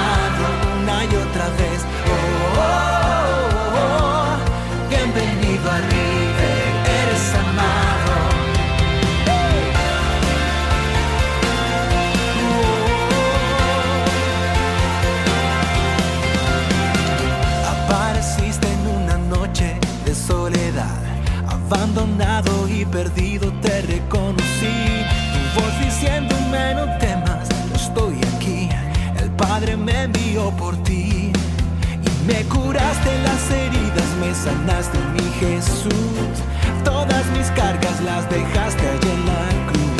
perdido te reconocí. Tu voz diciéndome no temas, yo estoy aquí. El Padre me envió por ti. Me curaste las heridas, me sanaste mi Jesús. Todas mis cargas las dejaste allí en la cruz.